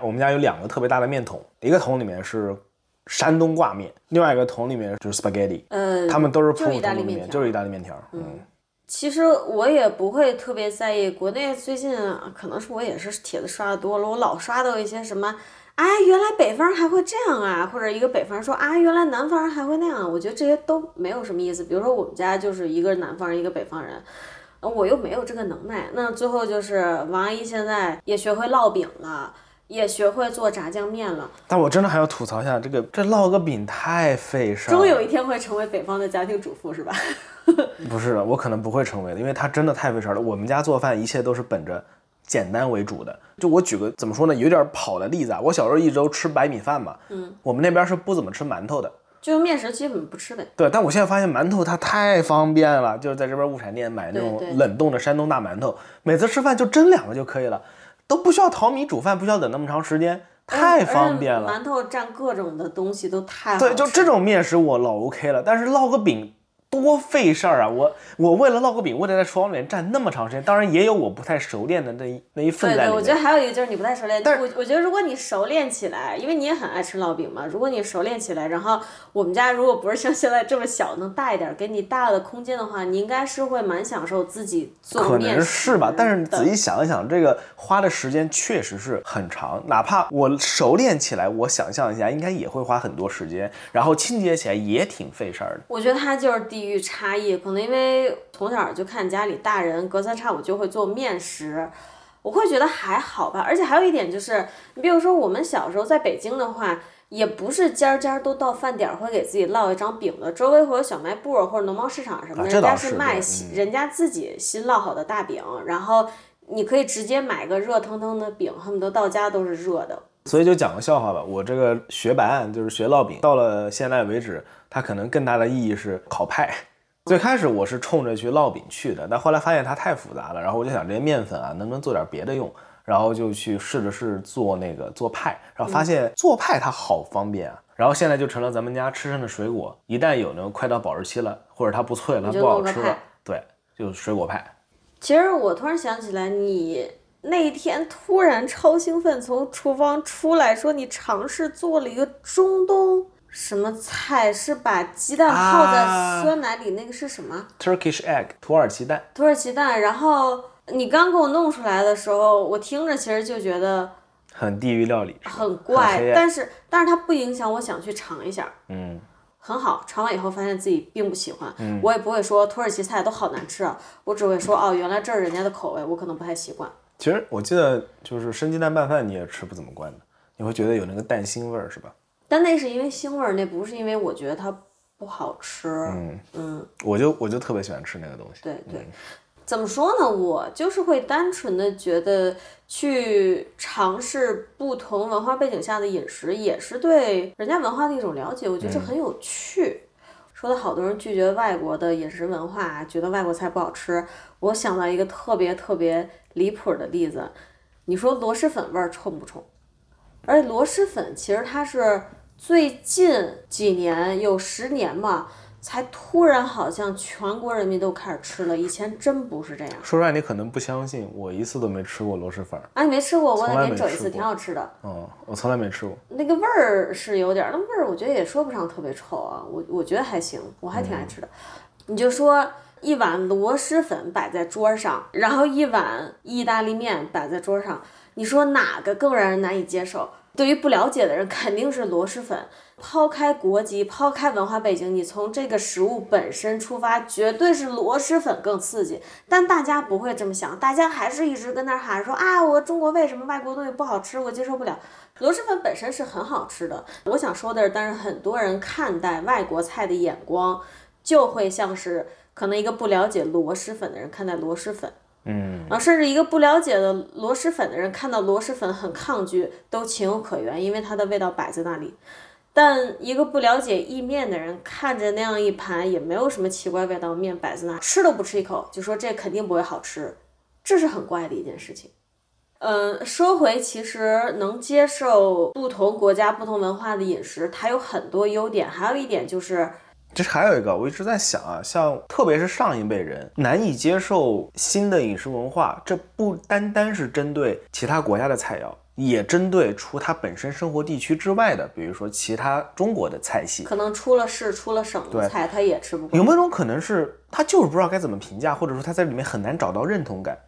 我们家有两个特别大的面桶，一个桶里面是山东挂面，另外一个桶里面就是 spaghetti。嗯，他们都是普通的面，就是意大利面条。嗯，其实我也不会特别在意。国内最近可能是我也是帖子刷的多了，我老刷到一些什么。哎，原来北方人还会这样啊！或者一个北方人说啊，原来南方人还会那样。我觉得这些都没有什么意思。比如说我们家就是一个南方人，一个北方人，我又没有这个能耐。那最后就是王阿姨现在也学会烙饼了，也学会做炸酱面了。但我真的还要吐槽一下，这个这烙个饼太费事儿。终有一天会成为北方的家庭主妇是吧？*laughs* 不是，我可能不会成为的，因为它真的太费事儿了。我们家做饭一切都是本着。简单为主的，就我举个怎么说呢，有点跑的例子啊。我小时候一周吃白米饭嘛，嗯，我们那边是不怎么吃馒头的，就面食基本不吃呗。对，但我现在发现馒头它太方便了，就是在这边物产店买那种冷冻的山东大馒头，每次吃饭就蒸两个就可以了，都不需要淘米煮饭，不需要等那么长时间，太方便了。馒头蘸各种的东西都太对，就这种面食我老 OK 了，但是烙个饼。多费事儿啊！我我为了烙个饼，我得在厨房里面站那么长时间。当然也有我不太熟练的那一那一份对对，在里面。我觉得还有一个就是你不太熟练。但是我我觉得如果你熟练起来，因为你也很爱吃烙饼嘛，如果你熟练起来，然后我们家如果不是像现在这么小，能大一点，给你大的空间的话，你应该是会蛮享受自己做可能是吧，但是你仔细想一想，这个花的时间确实是很长。哪怕我熟练起来，我想象一下，应该也会花很多时间，然后清洁起来也挺费事儿的。我觉得它就是地域差异，可能因为从小就看家里大人隔三差五就会做面食，我会觉得还好吧。而且还有一点就是，你比如说我们小时候在北京的话，也不是家家都到饭点儿会给自己烙一张饼的，周围会有小卖部或者农贸市场什么的，啊人家是卖人家自己新烙好的大饼，然后你可以直接买个热腾腾的饼，恨不得到家都是热的。所以就讲个笑话吧，我这个学白案就是学烙饼，到了现在为止，它可能更大的意义是烤派。*laughs* 最开始我是冲着去烙饼去的，但后来发现它太复杂了，然后我就想这些面粉啊，能不能做点别的用？然后就去试着试做那个做派，然后发现做派它好方便啊。然后现在就成了咱们家吃剩的水果，一旦有那个快到保质期了，或者它不脆了，它不好吃了对，就是水果派。其实我突然想起来，你那一天突然超兴奋从厨房出来，说你尝试做了一个中东什么菜，是把鸡蛋泡在啊酸奶里，那个是什么？Turkish egg 土耳其蛋，土耳其蛋。然后你刚给我弄出来的时候，我听着其实就觉得很地狱料理，很怪，但是但是它不影响我想去尝一下。嗯，很好，尝完以后发现自己并不喜欢，我也不会说土耳其菜都好难吃啊，我只会说哦，原来这是人家的口味，我可能不太习惯。其实我记得就是生鸡蛋拌饭你也吃不怎么惯的，你会觉得有那个蛋腥味儿是吧？但那是因为腥味儿，那不是因为我觉得它不好吃。嗯嗯我就我就特别喜欢吃那个东西。对对，怎么说呢？我就是会单纯的觉得去尝试不同文化背景下的饮食，也是对人家文化的一种了解，我觉得这很有趣。说的好多人拒绝外国的饮食文化，觉得外国菜不好吃。我想到一个特别特别离谱的例子，你说螺蛳粉味儿冲不冲？而且螺蛳粉其实它是最近几年有十年嘛，才突然好像全国人民都开始吃了，以前真不是这样。说出来你可能不相信，我一次都没吃过螺蛳粉儿。啊，你没吃过，我从来得给你整一次，挺好吃的。嗯，我从来没吃过。那个味儿是有点儿，那味儿我觉得也说不上特别臭啊，我我觉得还行，我还挺爱吃的。你就说一碗螺蛳粉摆在桌上，然后一碗意大利面摆在桌上，你说哪个更让人难以接受？对于不了解的人，肯定是螺蛳粉。抛开国籍，抛开文化背景，你从这个食物本身出发，绝对是螺蛳粉更刺激。但大家不会这么想，大家还是一直跟那儿喊说啊，我中国为什么外国东西不好吃，我接受不了。螺蛳粉本身是很好吃的，我想说的是，但是很多人看待外国菜的眼光，就会像是可能一个不了解螺蛳粉的人看待螺蛳粉，嗯，然后甚至一个不了解的螺蛳粉的人看到螺蛳粉很抗拒，都情有可原，因为它的味道摆在那里。但一个不了解意面的人看着那样一盘也没有什么奇怪味道的面摆在那，吃都不吃一口，就说这肯定不会好吃，这是很怪的一件事情。嗯，说回其实能接受不同国家、不同文化的饮食，它有很多优点，还有一点就是其实还有一个，我一直在想啊，像特别是上一辈人难以接受新的饮食文化，这不单单是针对其他国家的菜肴，也针对除他本身生活地区之外的，比如说其他中国的菜系。可能出了市、出了省的菜，他也吃不惯。有没有种可能是他就是不知道该怎么评价，或者说他在里面很难找到认同感？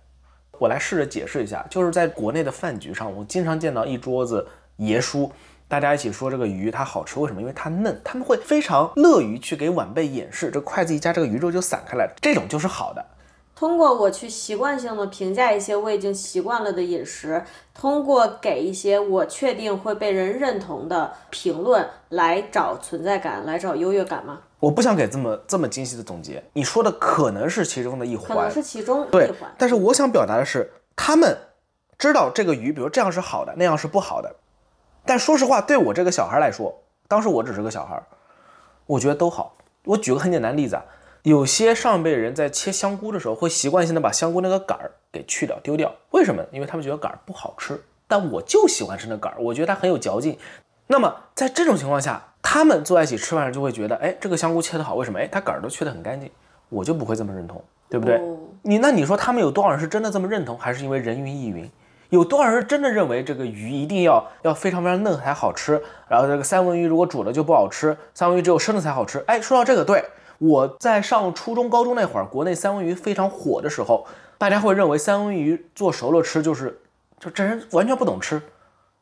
我来试着解释一下，就是在国内的饭局上，我经常见到一桌子爷叔，大家一起说这个鱼它好吃，为什么？因为它嫩，他们会非常乐于去给晚辈演示，这筷子一夹，这个鱼肉就散开来了，这种就是好的。通过我去习惯性的评价一些我已经习惯了的饮食，通过给一些我确定会被人认同的评论来找存在感，来找优越感吗？我不想给这么这么精细的总结，你说的可能是其中的一环可能，是其中一对环。，但是我想表达的是，他们知道这个鱼，比如这样是好的，那样是不好的。但说实话，对我这个小孩来说，当时我只是个小孩，我觉得都好。我举个很简单例子啊，有些上辈人在切香菇的时候，会习惯性的把香菇那个杆儿给去掉、丢掉。为什么？因为他们觉得杆儿不好吃。但我就喜欢吃那杆儿，我觉得它很有嚼劲。那么在这种情况下，他他们坐在一起吃饭就会觉得，哎，这个香菇切得好，为什么？哎，它杆儿都去得很干净，我就不会这么认同，对不对？哦你那你说他们有多少人是真的这么认同，还是因为人云亦云？有多少人真的认为这个鱼一定要要非常非常嫩才好吃？然后这个三文鱼如果煮了就不好吃，三文鱼只有生的才好吃。哎，说到这个，对我在上初中、高中那会儿，国内三文鱼非常火的时候，大家会认为三文鱼做熟了吃就是，就这人完全不懂吃。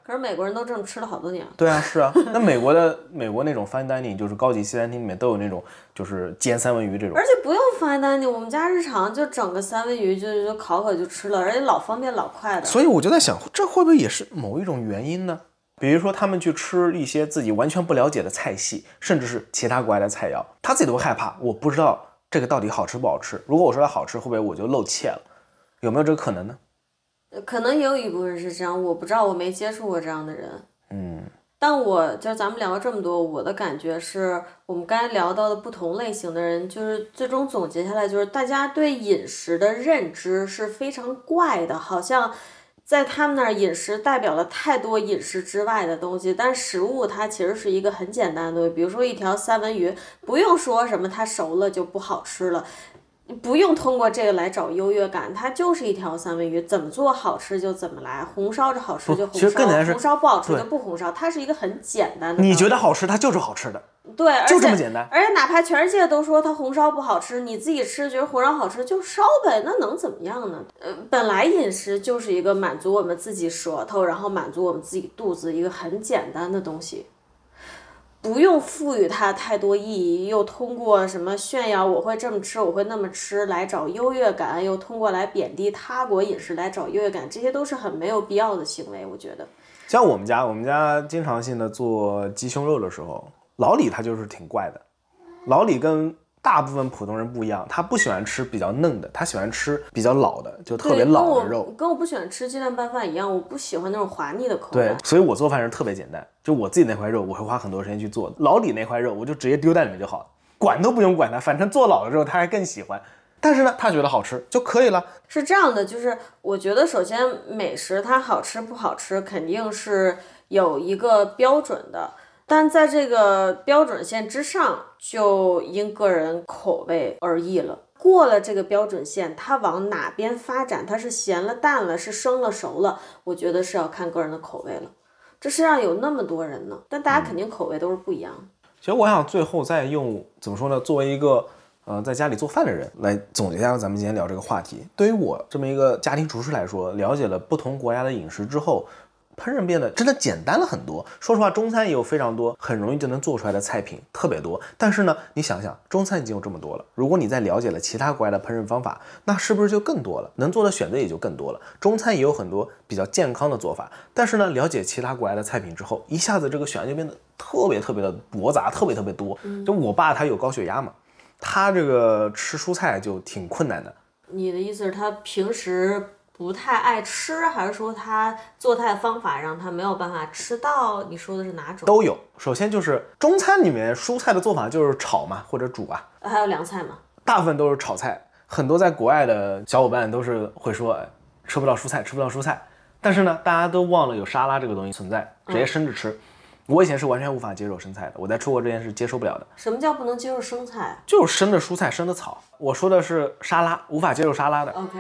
可是美国人都这么吃了好多年了。对啊，是啊。那美国的美国那种 fine dining 就是高级西餐厅里面都有那种就是煎三文鱼这种而。且不用 fine dining，我们家日常就整个三文鱼就就烤烤就吃了，而且老方便老快的。所以我就在想，这会不会也是某一种原因呢？比如说，他们去吃一些自己完全不了解的菜系，甚至是其他国家的菜肴，他自己都会害怕，我不知道这个到底好吃不好吃。如果我说它好吃，会不会我就露怯了？有没有这个可能呢？可能也有一部分是这样，我不知道，我没接触过这样的人。嗯，但我就是咱们聊了这么多，我的感觉是我们刚才聊到的不同类型的人，就是最终总结下来，就是大家对饮食的认知是非常怪的，好像在他们那儿饮食代表了太多饮食之外的东西，但食物它其实是一个很简单的东西，比如说一条三文鱼，不用说什么它熟了就不好吃了。你不用通过这个来找优越感，它就是一条三文鱼，怎么做好吃就怎么来，红烧着好吃就红烧，红烧不好吃就不红烧，它是一个很简单的。你觉得好吃，它就是好吃的，对，就这么简单。而且哪怕全世界都说它红烧不好吃，你自己吃觉得红烧好吃就烧呗，那能怎么样呢？呃，本来饮食就是一个满足我们自己舌头，然后满足我们自己肚子一个很简单的东西，不用赋予它太多意义，又通过什么炫耀我会这么吃，我会那么吃来找优越感，又通过来贬低他国饮食来找优越感，这些都是很没有必要的行为，我觉得。像我们家，我们家经常性的做鸡胸肉的时候，老李他就是挺怪的。老李跟大部分普通人不一样，他不喜欢吃比较嫩的，他喜欢吃比较老的，就特别老的肉。跟我不喜欢吃鸡蛋拌饭一样，我不喜欢那种滑腻的口感。，对所以我做饭是特别简单，就我自己那块肉，我会花很多时间去做。老李那块肉，我就直接丢在里面就好了，管都不用管它，反正做老了之后他还更喜欢。但是呢，他觉得好吃就可以了。是这样的，就是我觉得首先美食它好吃不好吃肯定是有一个标准的，但在这个标准线之上，就因个人口味而异了。过了这个标准线，它往哪边发展，它是咸了淡了，是生了熟了，我觉得是要看个人的口味了。这世上有那么多人呢，但大家肯定口味都是不一样的。其实我想最后再用怎么说呢，作为一个呃在家里做饭的人来总结一下咱们今天聊这个话题。对于我这么一个家庭厨师来说，了解了不同国家的饮食之后，烹饪变得真的简单了很多。说实话，中餐也有非常多很容易就能做出来的菜品，特别多。但是呢，你想想，中餐已经有这么多了，如果你再了解了其他国家的烹饪方法，那是不是就更多了？能做的选择也就更多了。中餐也有很多比较健康的做法，但是呢，了解其他国家的菜品之后，一下子这个选项就变得特别特别的驳杂，特别特别多。就我爸他有高血压嘛，他这个吃蔬菜就挺困难的。你的意思是，他平时不太爱吃，还是说他做菜方法让他没有办法吃到？你说的是哪种？都有。首先就是中餐里面蔬菜的做法就是炒嘛或者煮啊，还有凉菜嘛？大部分都是炒菜。很多在国外的小伙伴都是会说哎吃不到蔬菜，吃不到蔬菜。但是呢，大家都忘了有沙拉这个东西存在，直接生着吃。我以前是完全无法接受生菜的，我在出国之前是接受不了的，什么叫不能接受生菜就是生的蔬菜、生的草。我说的是沙拉，无法接受沙拉的。？OK，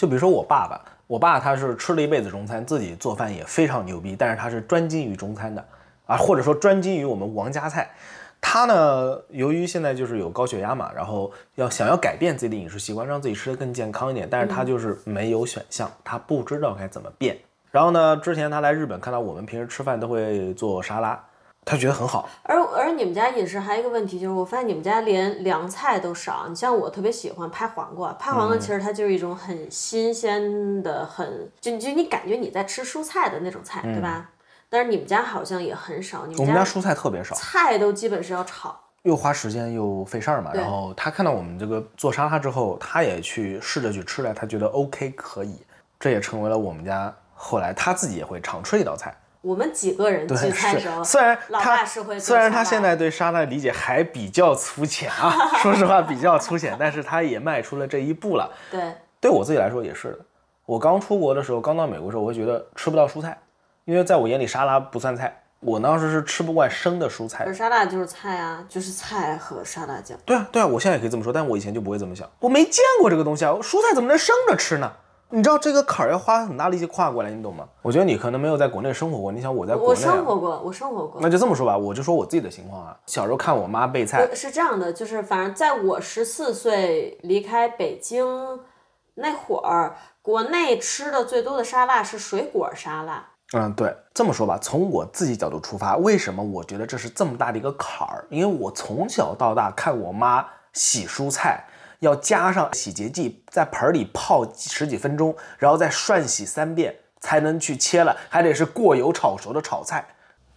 就比如说我爸爸，我爸他是吃了一辈子中餐，自己做饭也非常牛逼，但是他是专精于中餐的啊，或者说专精于我们王家菜。他呢，由于现在就是有高血压嘛，然后要想要改变自己的饮食习惯，让自己吃的更健康一点，但是他就是没有选项，他不知道该怎么变。然后呢，之前他来日本看到我们平时吃饭都会做沙拉，他觉得很好，而而你们家饮食还有一个问题，就是我发现你们家连凉菜都少。你像我特别喜欢拍黄瓜，拍黄瓜其实它就是一种很新鲜的、很就就你感觉你在吃蔬菜的那种菜，对吧？但是你们家好像也很少，你们我们家蔬菜特别少。菜都基本是要炒。又花时间又费事儿嘛。然后他看到我们这个做沙拉之后，他也去试着去吃了，他觉得 OK 可以，这也成为了我们家后来他自己也会常吃一道菜。我们几个人聚对，餐时候，虽然老他爸是会虽然他现在对沙拉的理解还比较粗浅啊，*laughs* 说实话比较粗浅，但是他也迈出了这一步了。对对我自己来说也是的。我刚出国的时候，刚到美国的时候，我会觉得吃不到蔬菜，因为在我眼里沙拉不算菜，我当时是吃不惯生的蔬菜沙拉就是菜啊，就是菜和沙拉酱。对啊，对啊，我现在也可以这么说，但我以前就不会这么想。我没见过这个东西啊，蔬菜怎么能生着吃呢？你知道这个坎儿要花很大力气跨过来，你懂吗？我觉得你可能没有在国内生活过。你想我在国我内、啊，生活过，我生活过。那就这么说吧，我就说我自己的情况啊。小时候看我妈备菜，是这样的，就是反正在我十四岁离开北京那会儿，国内吃的最多的沙拉是水果沙拉。嗯，对，这么说吧，从我自己角度出发，为什么我觉得这是这么大的一个坎儿？因为我从小到大看我妈洗蔬菜，要加上洗洁剂，在盆儿里泡十几分钟，然后再涮洗三遍才能去切了，还得是过油炒熟的炒菜，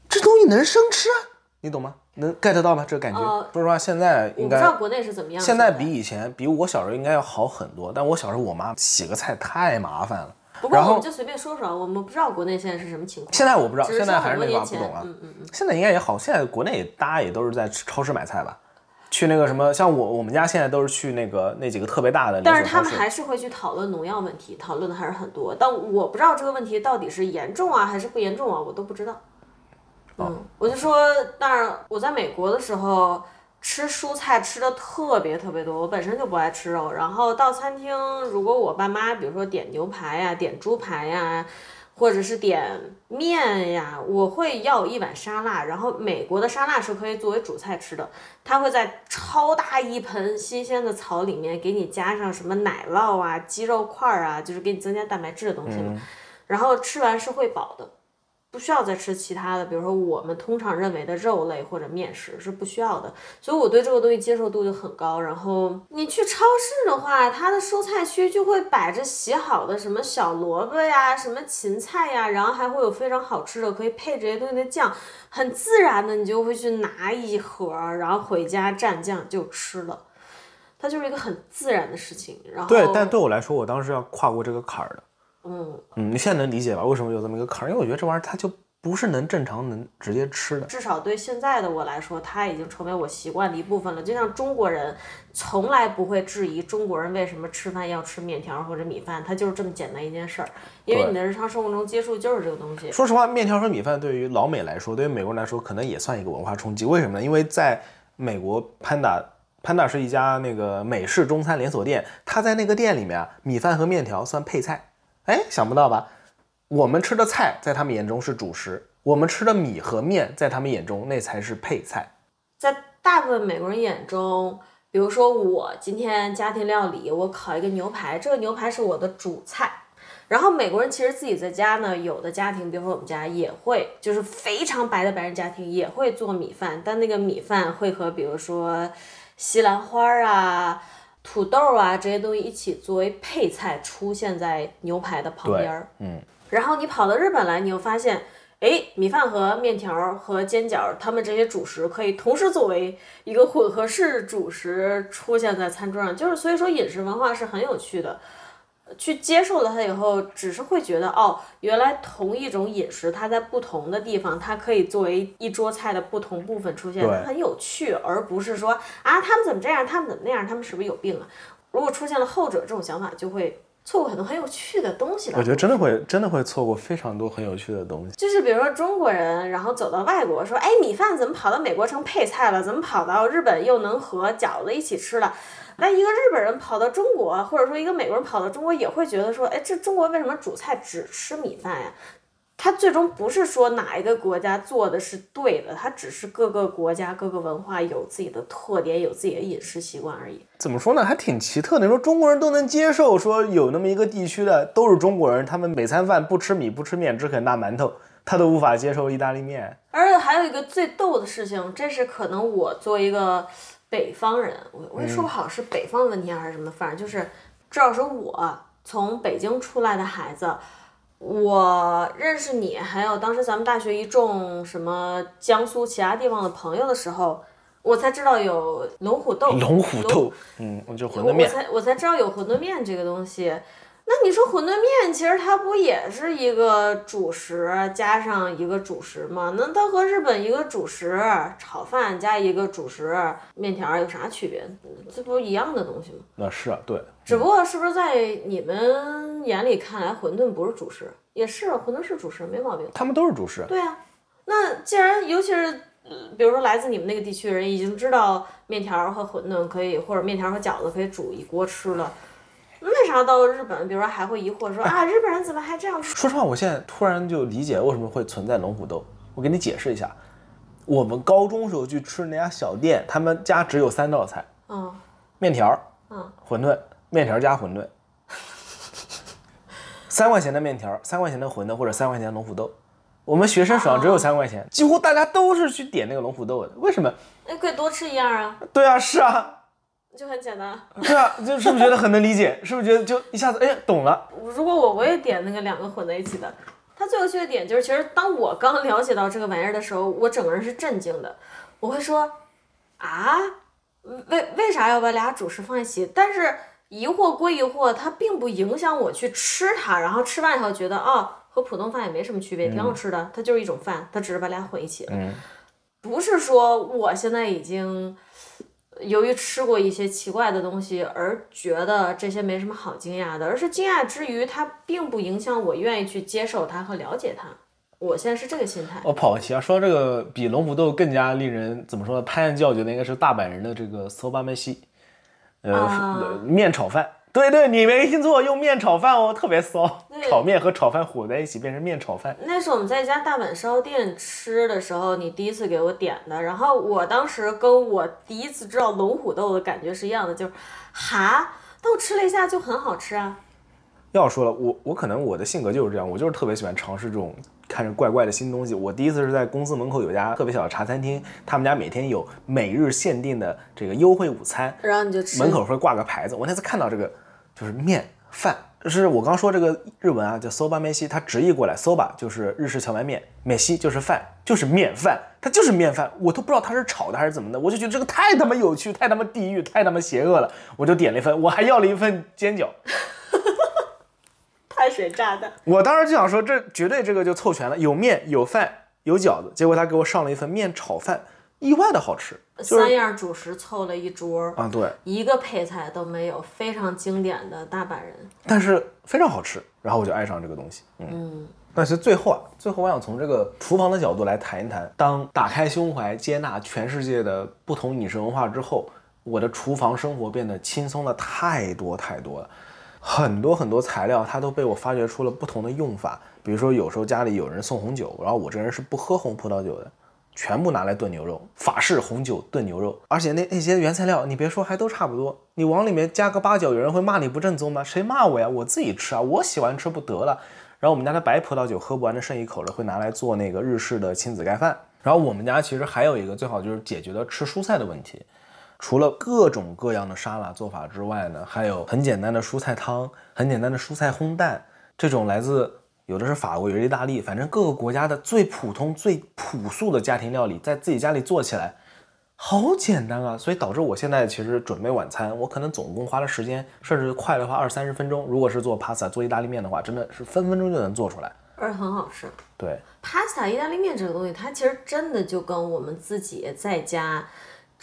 这东西能生吃啊？你懂吗？能 get 到吗？这个感觉？呃说实话，现在应该我不知道国内是怎么样。现在比以前，比我小时候应该要好很多。但我小时候我妈洗个菜太麻烦了。不过我们就随便说说，我们不知道国内现在是什么情况。现在我不知道，现在还是那句话，不懂了。嗯嗯嗯。现在应该也好，现在国内大家也都是在超市买菜吧？去那个什么，像我我们家现在都是去那个那几个特别大的但是他。们还是会去讨论农药问题，讨论的还是很多。但我不知道这个问题到底是严重啊还是不严重啊，我都不知道。哦嗯，我就说，当然我在美国的时候吃蔬菜吃的特别特别多，我本身就不爱吃肉。然后到餐厅，如果我爸妈比如说点牛排呀、点猪排呀，或者是点面呀，我会要一碗沙拉。然后美国的沙拉是可以作为主菜吃的，它会在超大一盆新鲜的草里面给你加上什么奶酪啊、鸡肉块儿啊，就是给你增加蛋白质的东西嘛。然后吃完是会饱的。不需要再吃其他的，比如说我们通常认为的肉类或者面食是不需要的，所以我对这个东西接受度就很高。然后你去超市的话，它的蔬菜区就会摆着洗好的什么小萝卜呀、什么芹菜呀，然后还会有非常好吃的可以配这些东西的酱，很自然的你就会去拿一盒，然后回家蘸酱就吃了。它就是一个很自然的事情，然后对，但对我来说，我当时要跨过这个坎儿的。嗯，嗯，你现在能理解吧？为什么有这么一个坎儿？因为我觉得这玩意儿它就不是能正常能直接吃的。至少对现在的我来说，它已经成为我习惯的一部分了。就像中国人从来不会质疑中国人为什么吃饭要吃面条或者米饭，它就是这么简单一件事儿。因为你的日常生活中接触就是这个东西。说实话，面条和米饭对于老美来说，对于美国人来说，可能也算一个文化冲击。为什么呢？因为在美国，Panda Panda 是一家那个美式中餐连锁店，他在那个店里面啊，米饭和面条算配菜。哎，想不到吧？我们吃的菜在他们眼中是主食，我们吃的米和面在他们眼中那才是配菜。在大部分美国人眼中，比如说我今天家庭料理，我烤一个牛排，这个牛排是我的主菜。然后美国人其实自己在家呢，有的家庭，比如说我们家也会，就是非常白的白人家庭也会做米饭，但那个米饭会和比如说西兰花啊、土豆啊这些东西一起作为配菜出现在牛排的旁边儿。嗯，然后你跑到日本来，你又发现，哎，米饭和面条和煎饺，他们这些主食可以同时作为一个混合式主食出现在餐桌上，就是所以说饮食文化是很有趣的。去接受了它以后，只是会觉得哦，原来同一种饮食，它在不同的地方，它可以作为一桌菜的不同部分出现，它很有趣，而不是说啊，他们怎么这样，他们怎么那样，他们是不是有病啊？如果出现了后者这种想法，就会错过很多很有趣的东西了。我觉得真的会真的会错过非常多很有趣的东西。就是比如说中国人，然后走到外国说，哎，米饭怎么跑到美国成配菜了？怎么跑到日本又能和饺子一起吃了？那一个日本人跑到中国，或者说一个美国人跑到中国，也会觉得说，哎，这中国为什么主菜只吃米饭呀？它最终不是说哪一个国家做的是对的，它只是各个国家、各个文化有自己的特点，有自己的饮食习惯而已。怎么说呢？还挺奇特的。你说中国人都能接受，说有那么一个地区的都是中国人，他们每餐饭不吃米不吃面，只啃大馒头，他都无法接受意大利面。而且还有一个最逗的事情，这是可能我作为一个北方人，我我也说不好是北方的问题还是什么，反正就是至少是我从北京出来的孩子，我认识你，还有当时咱们大学一众什么江苏其他地方的朋友的时候，我才知道有龙虎斗。龙虎斗，嗯，我就馄饨面我面。才我才知道有馄饨面这个东西。那你说馄饨面其实它不也是一个主食加上一个主食吗？那它和日本一个主食炒饭加一个主食面条有啥区别？这不是一样的东西吗？那是啊，对，只不过是不是在你们眼里看来馄饨不是主食？也是，馄饨是主食，没毛病。他们都是主食。对啊，那既然尤其是，呃比如说来自你们那个地区的人已经知道面条和馄饨可以，或者面条和饺子可以煮一锅吃了，为啥到日本，比如说还会疑惑说啊，日本人怎么还这样吃？说实话，我现在突然就理解为什么会存在龙虎斗。我给你解释一下，我们高中时候去吃那家小店，他们家只有三道菜：嗯面条、嗯，馄饨，面条加馄饨。三块钱的面条，三块钱的馄饨，或者三块钱的龙虎斗。我们学生手上只有三块钱，几乎大家都是去点那个龙虎斗的。为什么？那可以多吃一样啊，对啊，是啊，就很简单。*laughs* 对啊，就是不是觉得很能理解？是不是觉得就一下子哎懂了？如果我我也点那个两个混在一起的，它最有趣的点就是，其实当我刚了解到这个玩意儿的时候，我整个人是震惊的。我会说啊，为为啥要把俩主食放一起？但是疑惑归疑惑，它并不影响我去吃它，然后吃完以后觉得哦，和普通饭也没什么区别，挺好吃的，它就是一种饭，它只是把俩混一起了。嗯，不是说我现在已经由于吃过一些奇怪的东西而觉得这些没什么好惊讶的，而是惊讶之余，它并不影响我愿意去接受它和了解它。我现在是这个心态。我跑个题啊，说这个比龙虎斗更加令人怎么说呢？拍案叫绝的应该是大阪人的这个 soba 面西，呃，面炒饭。对对，你没听错，用面炒饭哦，特别骚，炒面和炒饭混在一起变成面炒饭。那是我们在一家大阪烧店吃的时候，你第一次给我点的。然后我当时跟我第一次知道龙虎斗的感觉是一样的，就是哈，但我吃了一下就很好吃啊。要说了，我我可能我的性格就是这样，我就是特别喜欢尝试这种看着怪怪的新东西。我第一次是在公司门口有家特别小的茶餐厅，他们家每天有每日限定的这个优惠午餐，然后你就吃门口会挂个牌子。我那次看到这个就是面饭，就是我刚说这个日文啊，叫 soba 面西，它直译过来 soba 就是日式荞麦面，面西就是饭，就是面饭，它就是面饭，我都不知道它是炒的还是怎么的，我就觉得这个太他妈有趣，太他妈地狱，太他妈邪恶了，我就点了一份，我还要了一份煎饺。*laughs* 碳水炸弹。我当时就想说，这绝对这个就凑全了，有面有饭有饺子，结果他给我上了一份面炒饭，意外的好吃，就是三样主食凑了一桌，啊对，一个配菜都没有，非常经典的大阪人。但是非常好吃，然后我就爱上这个东西，嗯。但是最后啊，最后我想从这个厨房的角度来谈一谈，当打开胸怀接纳全世界的不同饮食文化之后，我的厨房生活变得轻松了太多太多了。很多很多材料，它都被我发掘出了不同的用法。比如说，有时候家里有人送红酒，然后我这人是不喝红葡萄酒的，全部拿来炖牛肉，法式红酒炖牛肉。而且那那些原材料，你别说，还都差不多。你往里面加个八角，有人会骂你不正宗吗？谁骂我呀？我自己吃啊，我喜欢吃不得了。然后我们家的白葡萄酒喝不完的剩一口了，会拿来做那个日式的亲子盖饭。然后我们家其实还有一个最好就是解决了吃蔬菜的问题。除了各种各样的沙拉做法之外呢，还有很简单的蔬菜汤，很简单的蔬菜烘蛋，这种来自有的是法国，有的是意大利，反正各个国家的最普通、最朴素的家庭料理，在自己家里做起来，好简单啊！所以导致我现在其实准备晚餐，我可能总共花的时间，甚至快的话二三十分钟。如果是做 pasta、做意大利面的话，真的是分分钟就能做出来。而且很好吃。对，pasta 意大利面这个东西，它其实真的就跟我们自己在家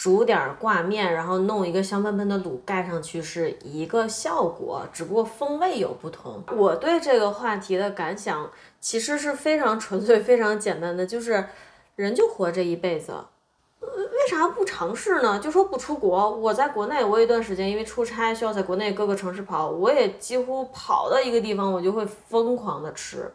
煮点挂面，然后弄一个香喷喷的卤盖上去是一个效果，只不过风味有不同。我对这个话题的感想其实是非常纯粹、非常简单的，就是人就活这一辈子。为啥不尝试呢？就说不出国，我在国内，我有一段时间因为出差需要在国内各个城市跑，我也几乎跑到一个地方，我就会疯狂的吃。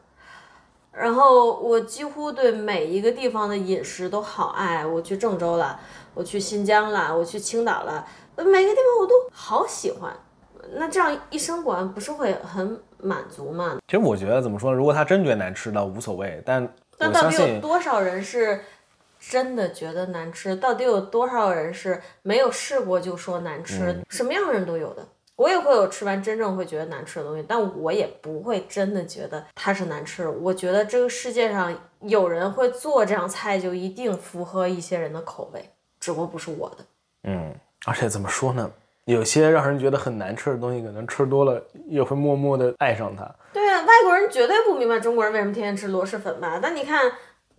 然后我几乎对每一个地方的饮食都好爱。我去郑州了，我去新疆了，我去青岛了，每个地方我都好喜欢。那这样一生活不是会很满足吗？其实我觉得怎么说呢？如果他真觉得难吃，倒无所谓。但但到底有多少人是真的觉得难吃？到底有多少人是没有试过就说难吃？什么样的人都有的。我也会有吃完真正会觉得难吃的东西，但我也不会真的觉得它是难吃的。我觉得这个世界上有人会做这样菜，就一定符合一些人的口味，只不过不是我的。嗯，而且怎么说呢？有些让人觉得很难吃的东西，可能吃多了也会默默的爱上它。对啊，外国人绝对不明白中国人为什么天天吃螺蛳粉吧？但你看，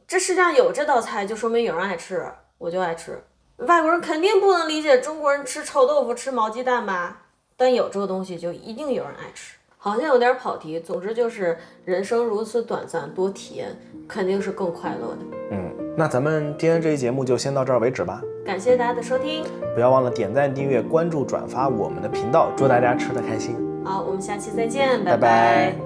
这世界上有这道菜，就说明有人爱吃，我就爱吃。外国人肯定不能理解中国人吃臭豆腐、吃毛鸡蛋吧？但有这个东西，就一定有人爱吃。好像有点跑题。总之就是人生如此短暂，多体验肯定是更快乐的。嗯，那咱们今天这期节目就先到这儿为止吧。感谢大家的收听，不要忘了点赞、订阅、关注、转发我们的频道，祝大家吃的开心。好，我们下期再见，拜拜